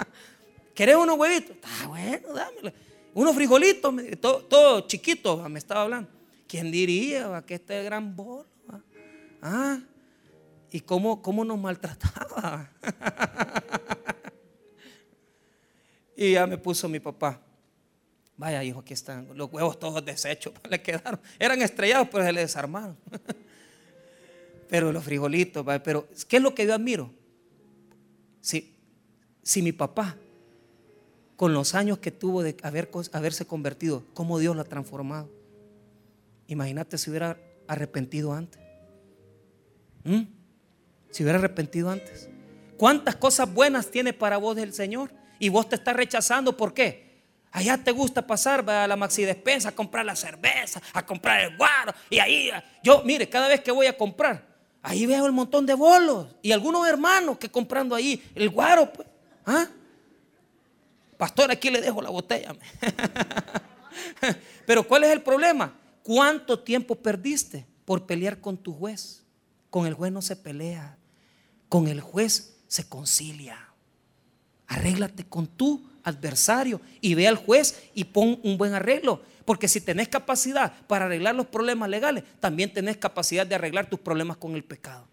¿Querés unos huevitos? Está bueno, dámelo. Unos frijolitos, todo, chiquito, me estaba hablando. ¿Quién diría que este gran bolo? Ah, y cómo, cómo nos maltrataba. y ya me puso mi papá. Vaya, hijo, aquí están los huevos todos deshechos. Le quedaron. Eran estrellados, pero se le desarmaron. pero los frijolitos, pero ¿qué es lo que yo admiro? Si, si mi papá, con los años que tuvo de haber, haberse convertido, cómo Dios lo ha transformado. Imagínate si hubiera arrepentido antes. ¿Mm? Si hubiera arrepentido antes. ¿Cuántas cosas buenas tiene para vos el Señor? Y vos te estás rechazando, ¿por qué? Allá te gusta pasar a la maxi despensa a comprar la cerveza, a comprar el guaro. Y ahí, yo, mire, cada vez que voy a comprar, Ahí veo el montón de bolos y algunos hermanos que comprando ahí el guaro. Pues. ¿Ah? Pastor, aquí le dejo la botella. Pero ¿cuál es el problema? ¿Cuánto tiempo perdiste por pelear con tu juez? Con el juez no se pelea, con el juez se concilia. Arréglate con tu adversario y ve al juez y pon un buen arreglo. Porque si tenés capacidad para arreglar los problemas legales, también tenés capacidad de arreglar tus problemas con el pecado.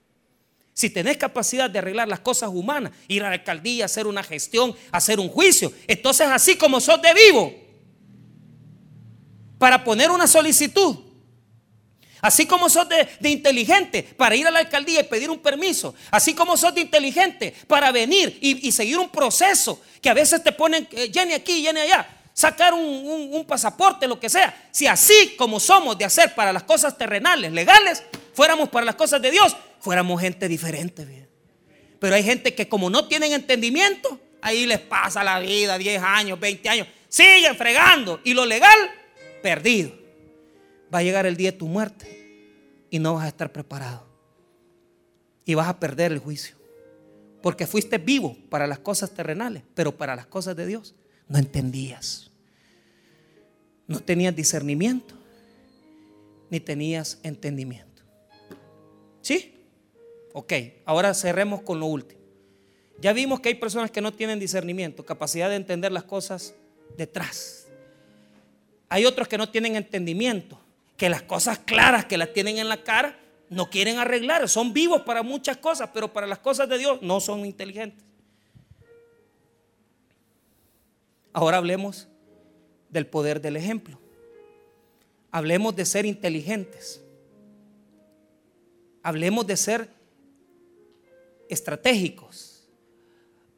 Si tenés capacidad de arreglar las cosas humanas, ir a la alcaldía, hacer una gestión, hacer un juicio, entonces así como sos de vivo, para poner una solicitud, así como sos de, inteligente para ir a la alcaldía y pedir un permiso, así como sos de inteligente para venir y, seguir un proceso que a veces te ponen, eh, llene aquí, llene allá, sacar un, pasaporte, lo que sea. Si así como somos de hacer para las cosas terrenales, legales, fuéramos para las cosas de Dios, fuéramos gente diferente. Pero hay gente que como no tienen entendimiento, ahí les pasa la vida, 10 años, 20 años, siguen fregando. Y lo legal, perdido. Va a llegar el día de tu muerte y no vas a estar preparado. Y vas a perder el juicio. Porque fuiste vivo para las cosas terrenales, pero para las cosas de Dios no entendías. No tenías discernimiento, ni tenías entendimiento. ¿Sí? Ok, ahora cerremos con lo último. Ya vimos que hay personas que no tienen discernimiento, capacidad de entender las cosas detrás. Hay otros que no tienen entendimiento, que las cosas claras que las tienen en la cara no quieren arreglar. Son vivos para muchas cosas, pero para las cosas de Dios no son inteligentes. Ahora hablemos del poder del ejemplo. Hablemos de ser inteligentes. Hablemos de ser estratégicos.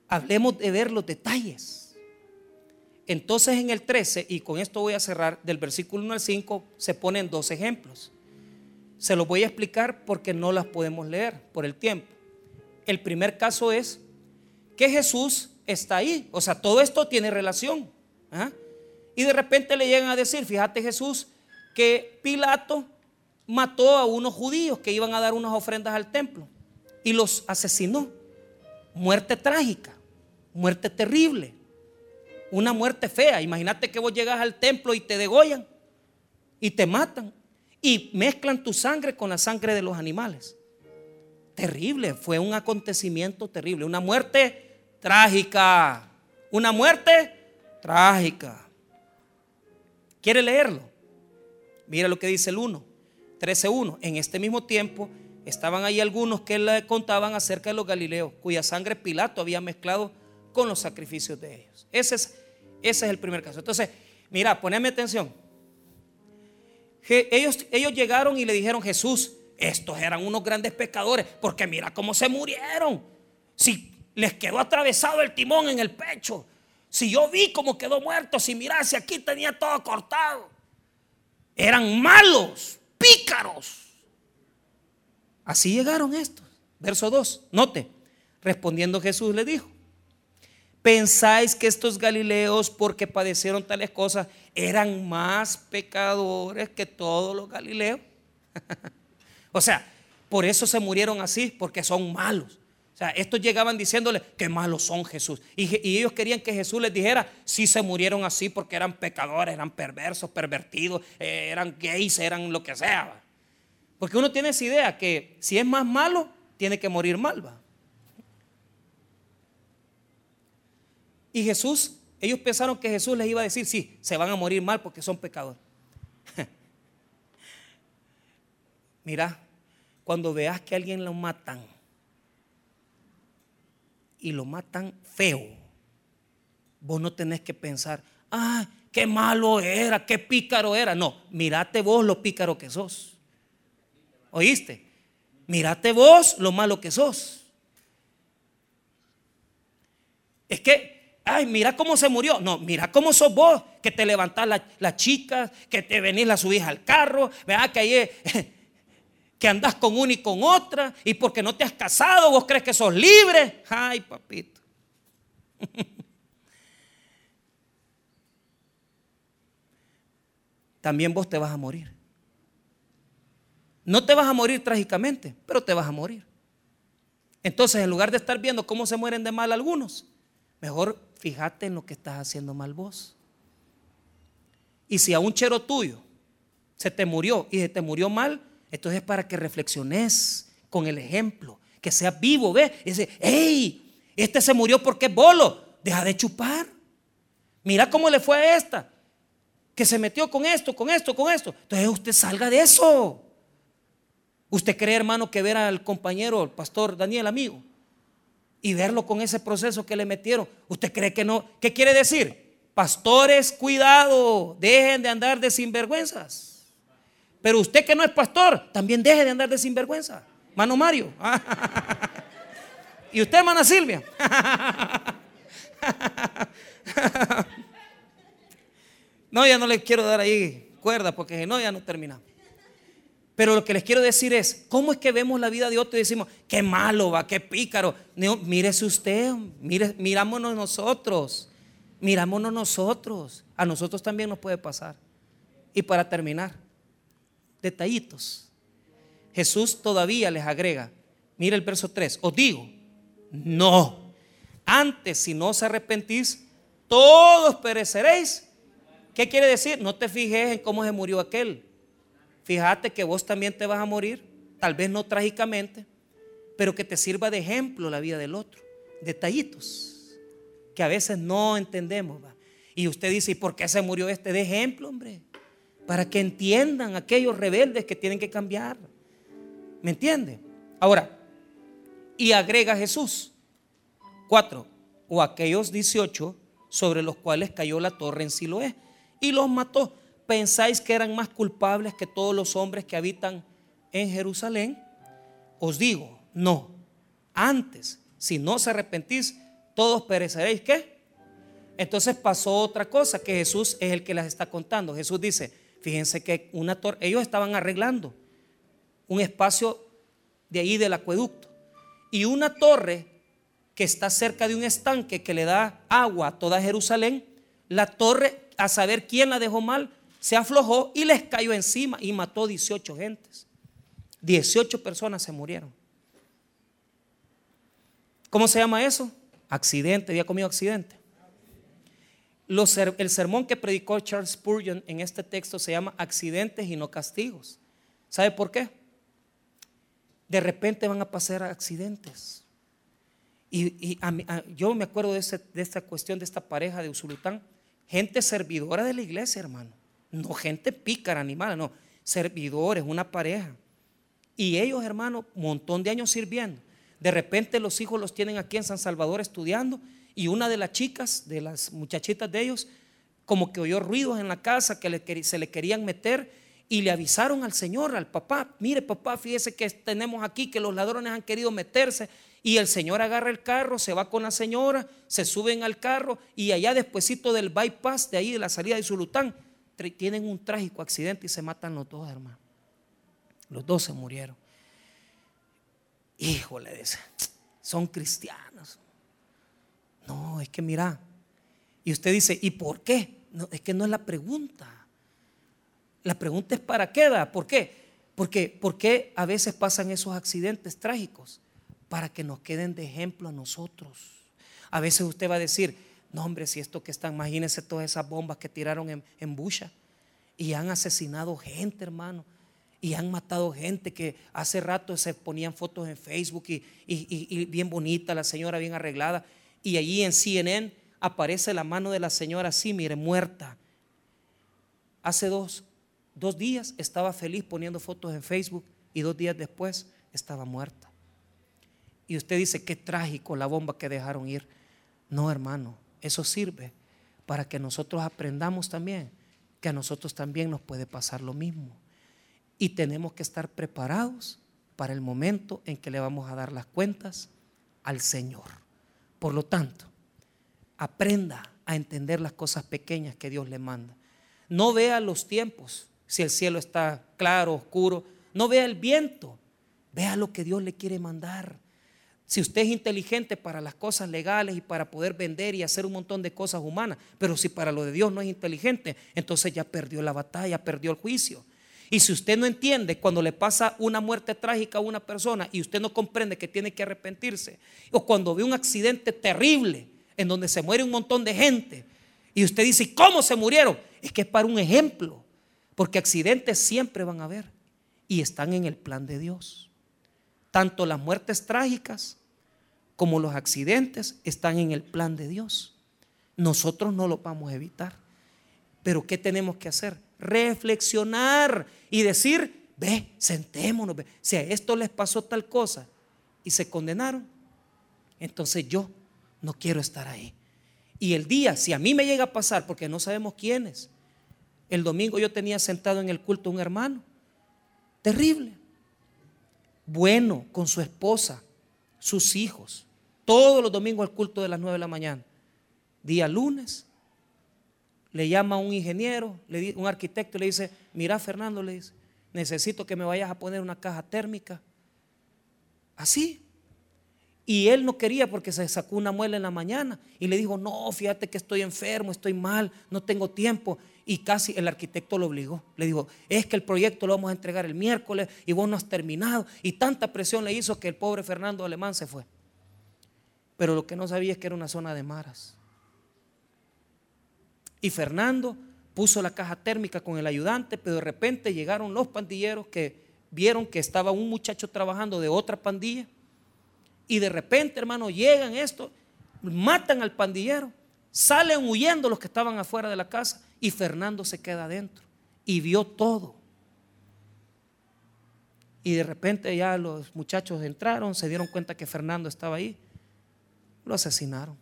Hablemos de ver los detalles. Entonces en el 13, y con esto voy a cerrar, del versículo 1 al 5 se ponen dos ejemplos. Se los voy a explicar porque no las podemos leer por el tiempo. El primer caso es que Jesús está ahí. O sea, todo esto tiene relación. ¿ah? Y de repente le llegan a decir, fíjate Jesús, que Pilato mató a unos judíos que iban a dar unas ofrendas al templo y los asesinó. Muerte trágica, muerte terrible, una muerte fea. Imagínate que vos llegas al templo y te degollan y te matan y mezclan tu sangre con la sangre de los animales. Terrible, fue un acontecimiento terrible, una muerte trágica. Una muerte trágica. ¿Quiere leerlo? Mira lo que dice el 1, 13.1. En este mismo tiempo estaban ahí algunos que le contaban acerca de los galileos, cuya sangre Pilato había mezclado con los sacrificios de ellos. Ese es, ese es el primer caso. Entonces, mira, poneme atención. Ellos, ellos llegaron y le dijeron, Jesús, estos eran unos grandes pecadores, porque mira cómo se murieron. Si les quedó atravesado el timón en el pecho. Si yo vi cómo quedó muerto, si mirase aquí tenía todo cortado. Eran malos, pícaros. Así llegaron estos. Verso 2, note. Respondiendo Jesús le dijo, ¿pensáis que estos galileos, porque padecieron tales cosas, eran más pecadores que todos los galileos? o sea, por eso se murieron así, porque son malos. O sea, estos llegaban diciéndole que malos son Jesús. Y, ellos querían que Jesús les dijera, si se murieron así porque eran pecadores, eran perversos, pervertidos, eh, eran gays, eran lo que sea. Porque uno tiene esa idea que si es más malo, tiene que morir mal. ¿va? Y Jesús, ellos pensaron que Jesús les iba a decir, sí, se van a morir mal porque son pecadores. Mira, cuando veas que a alguien lo matan, y lo matan feo, vos no tenés que pensar, ah, qué malo era, qué pícaro era. No, mirate vos lo pícaro que sos. ¿Oíste? Mirate vos lo malo que sos. Es que, ay, mira cómo se murió. No, mira cómo sos vos, que te levantás la, la chica, que te venís la subís al carro, vea que ahí que andas con una y con otra, y porque no te has casado, vos crees que sos libre. Ay, papito. También vos te vas a morir. No te vas a morir trágicamente, pero te vas a morir. Entonces, en lugar de estar viendo cómo se mueren de mal algunos, mejor fíjate en lo que estás haciendo mal vos. Y si a un chero tuyo se te murió y se te murió mal, entonces es para que reflexiones con el ejemplo, que seas vivo, ve, y dice, hey, este se murió porque es bolo, deja de chupar. Mira cómo le fue a esta, que se metió con esto, con esto, con esto. Entonces usted salga de eso. ¿Usted cree, hermano, que ver al compañero, el pastor Daniel, amigo, y verlo con ese proceso que le metieron, ¿usted cree que no? ¿Qué quiere decir? Pastores, cuidado, dejen de andar de sinvergüenzas. Pero usted que no es pastor, también deje de andar de sinvergüenza. Mano Mario. ¿Y usted, hermana Silvia? No, ya no le quiero dar ahí cuerda porque si no, ya no terminamos. Pero lo que les quiero decir es, ¿cómo es que vemos la vida de otro y decimos, qué malo va, qué pícaro? No, mírese usted, mire, mirámonos nosotros, mirámonos nosotros. A nosotros también nos puede pasar. Y para terminar, detallitos. Jesús todavía les agrega, mire el verso 3, os digo, no, antes si no os arrepentís, todos pereceréis. ¿Qué quiere decir? No te fijes en cómo se murió aquel Fíjate que vos también te vas a morir, tal vez no trágicamente, pero que te sirva de ejemplo la vida del otro. Detallitos que a veces no entendemos. Y usted dice, ¿y por qué se murió este? De ejemplo, hombre. Para que entiendan aquellos rebeldes que tienen que cambiar. ¿Me entiende? Ahora, y agrega Jesús. Cuatro, o aquellos 18 sobre los cuales cayó la torre en Siloé y los mató pensáis que eran más culpables que todos los hombres que habitan en Jerusalén? Os digo, no. Antes, si no os arrepentís, todos pereceréis. ¿Qué? Entonces pasó otra cosa que Jesús es el que las está contando. Jesús dice, fíjense que una torre, ellos estaban arreglando un espacio de ahí del acueducto y una torre que está cerca de un estanque que le da agua a toda Jerusalén, la torre, a saber quién la dejó mal, se aflojó y les cayó encima y mató 18 gentes. 18 personas se murieron. ¿Cómo se llama eso? Accidente, había comido accidente. el sermón que predicó Charles Spurgeon en este texto se llama Accidentes y no castigos. ¿Sabe por qué? De repente van a pasar accidentes. Y, yo me acuerdo de, de, esta cuestión de esta pareja de Usulután, gente servidora de la iglesia, hermano. No gente pícara, animal, no. Servidores, una pareja. Y ellos, hermano, montón de años sirviendo. De repente los hijos los tienen aquí en San Salvador estudiando y una de las chicas, de las muchachitas de ellos, como que oyó ruidos en la casa que se le querían meter y le avisaron al Señor, al papá, mire papá, fíjese que tenemos aquí que los ladrones han querido meterse y el Señor agarra el carro, se va con la señora, se suben al carro y allá despuesito del bypass de ahí de la salida de Zulután tienen un trágico accidente y se matan los dos, hermano. Los dos se murieron. Híjole, dice, son cristianos. No, es que mira. Y usted dice, ¿y por qué? Es que no es la pregunta. La pregunta es ¿para qué da? ¿Por qué? Porque, ¿Por qué a veces pasan esos accidentes trágicos? Para que nos queden de ejemplo a nosotros. A veces usted va a decir, no, hombre, si esto que están, imagínense todas esas bombas que tiraron en, en y han asesinado gente, hermano. Y han matado gente que hace rato se ponían fotos en Facebook y, bien bonita, la señora bien arreglada. Y allí en CNN aparece la mano de la señora así, mire, muerta. Hace dos, dos días estaba feliz poniendo fotos en Facebook y dos días después estaba muerta. Y usted dice, qué trágico la bomba que dejaron ir. No, hermano, eso sirve para que nosotros aprendamos también que a nosotros también nos puede pasar lo mismo. Y tenemos que estar preparados para el momento en que le vamos a dar las cuentas al Señor. Por lo tanto, aprenda a entender las cosas pequeñas que Dios le manda. No vea los tiempos, si el cielo está claro, oscuro. No vea el viento, vea lo que Dios le quiere mandar. Si usted es inteligente para las cosas legales y para poder vender y hacer un montón de cosas humanas, pero si para lo de Dios no es inteligente, entonces ya perdió la batalla, perdió el juicio. Y si usted no entiende cuando le pasa una muerte trágica a una persona y usted no comprende que tiene que arrepentirse, o cuando ve un accidente terrible en donde se muere un montón de gente y usted dice, ¿cómo se murieron? Es que es para un ejemplo, porque accidentes siempre van a haber y están en el plan de Dios. Tanto las muertes trágicas como los accidentes están en el plan de Dios. Nosotros no lo vamos a evitar. Pero ¿qué tenemos que hacer? Reflexionar y decir, ve, sentémonos. Si a esto les pasó tal cosa y se condenaron, entonces yo no quiero estar ahí. Y el día, si a mí me llega a pasar, porque no sabemos quién es, el domingo yo tenía sentado en el culto un hermano, terrible, bueno, con su esposa, sus hijos, todos los domingos al culto de las 9 de la mañana. Día lunes, le llama un ingeniero, un arquitecto, le dice, mira Fernando, le dice, necesito que me vayas a poner una caja térmica. Así, y él no quería porque se sacó una muela en la mañana y le dijo, no, fíjate que estoy enfermo, estoy mal, no tengo tiempo. Y casi el arquitecto lo obligó. Le dijo, es que el proyecto lo vamos a entregar el miércoles y vos no has terminado. Y tanta presión le hizo que el pobre Fernando Alemán se fue. Pero lo que no sabía es que era una zona de maras. Y Fernando puso la caja térmica con el ayudante, pero de repente llegaron los pandilleros que vieron que estaba un muchacho trabajando de otra pandilla y de repente, hermano, llegan esto, matan al pandillero, salen huyendo los que estaban afuera de la casa y Fernando se queda adentro y vio todo. Y de repente ya los muchachos entraron, se dieron cuenta que Fernando estaba ahí, lo asesinaron,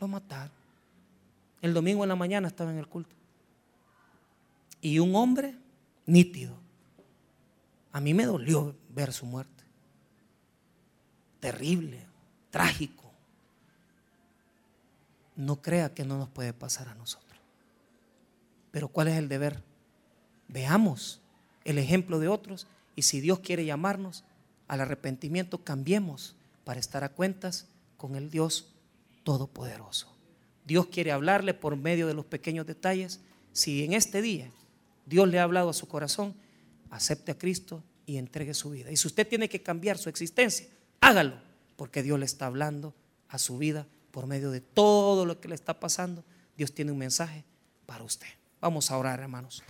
lo mataron. El domingo en la mañana estaba en el culto. Y un hombre nítido. A mí me dolió ver su muerte terrible, trágico. No crea que no nos puede pasar a nosotros. Pero ¿cuál es el deber? Veamos el ejemplo de otros y si Dios quiere llamarnos al arrepentimiento, cambiemos para estar a cuentas con el Dios Todopoderoso. Dios quiere hablarle por medio de los pequeños detalles. Si en este día Dios le ha hablado a su corazón, acepte a Cristo y entregue su vida. Y si usted tiene que cambiar su existencia, hágalo, porque Dios le está hablando a su vida por medio de todo lo que le está pasando. Dios tiene un mensaje para usted. Vamos a orar, hermanos.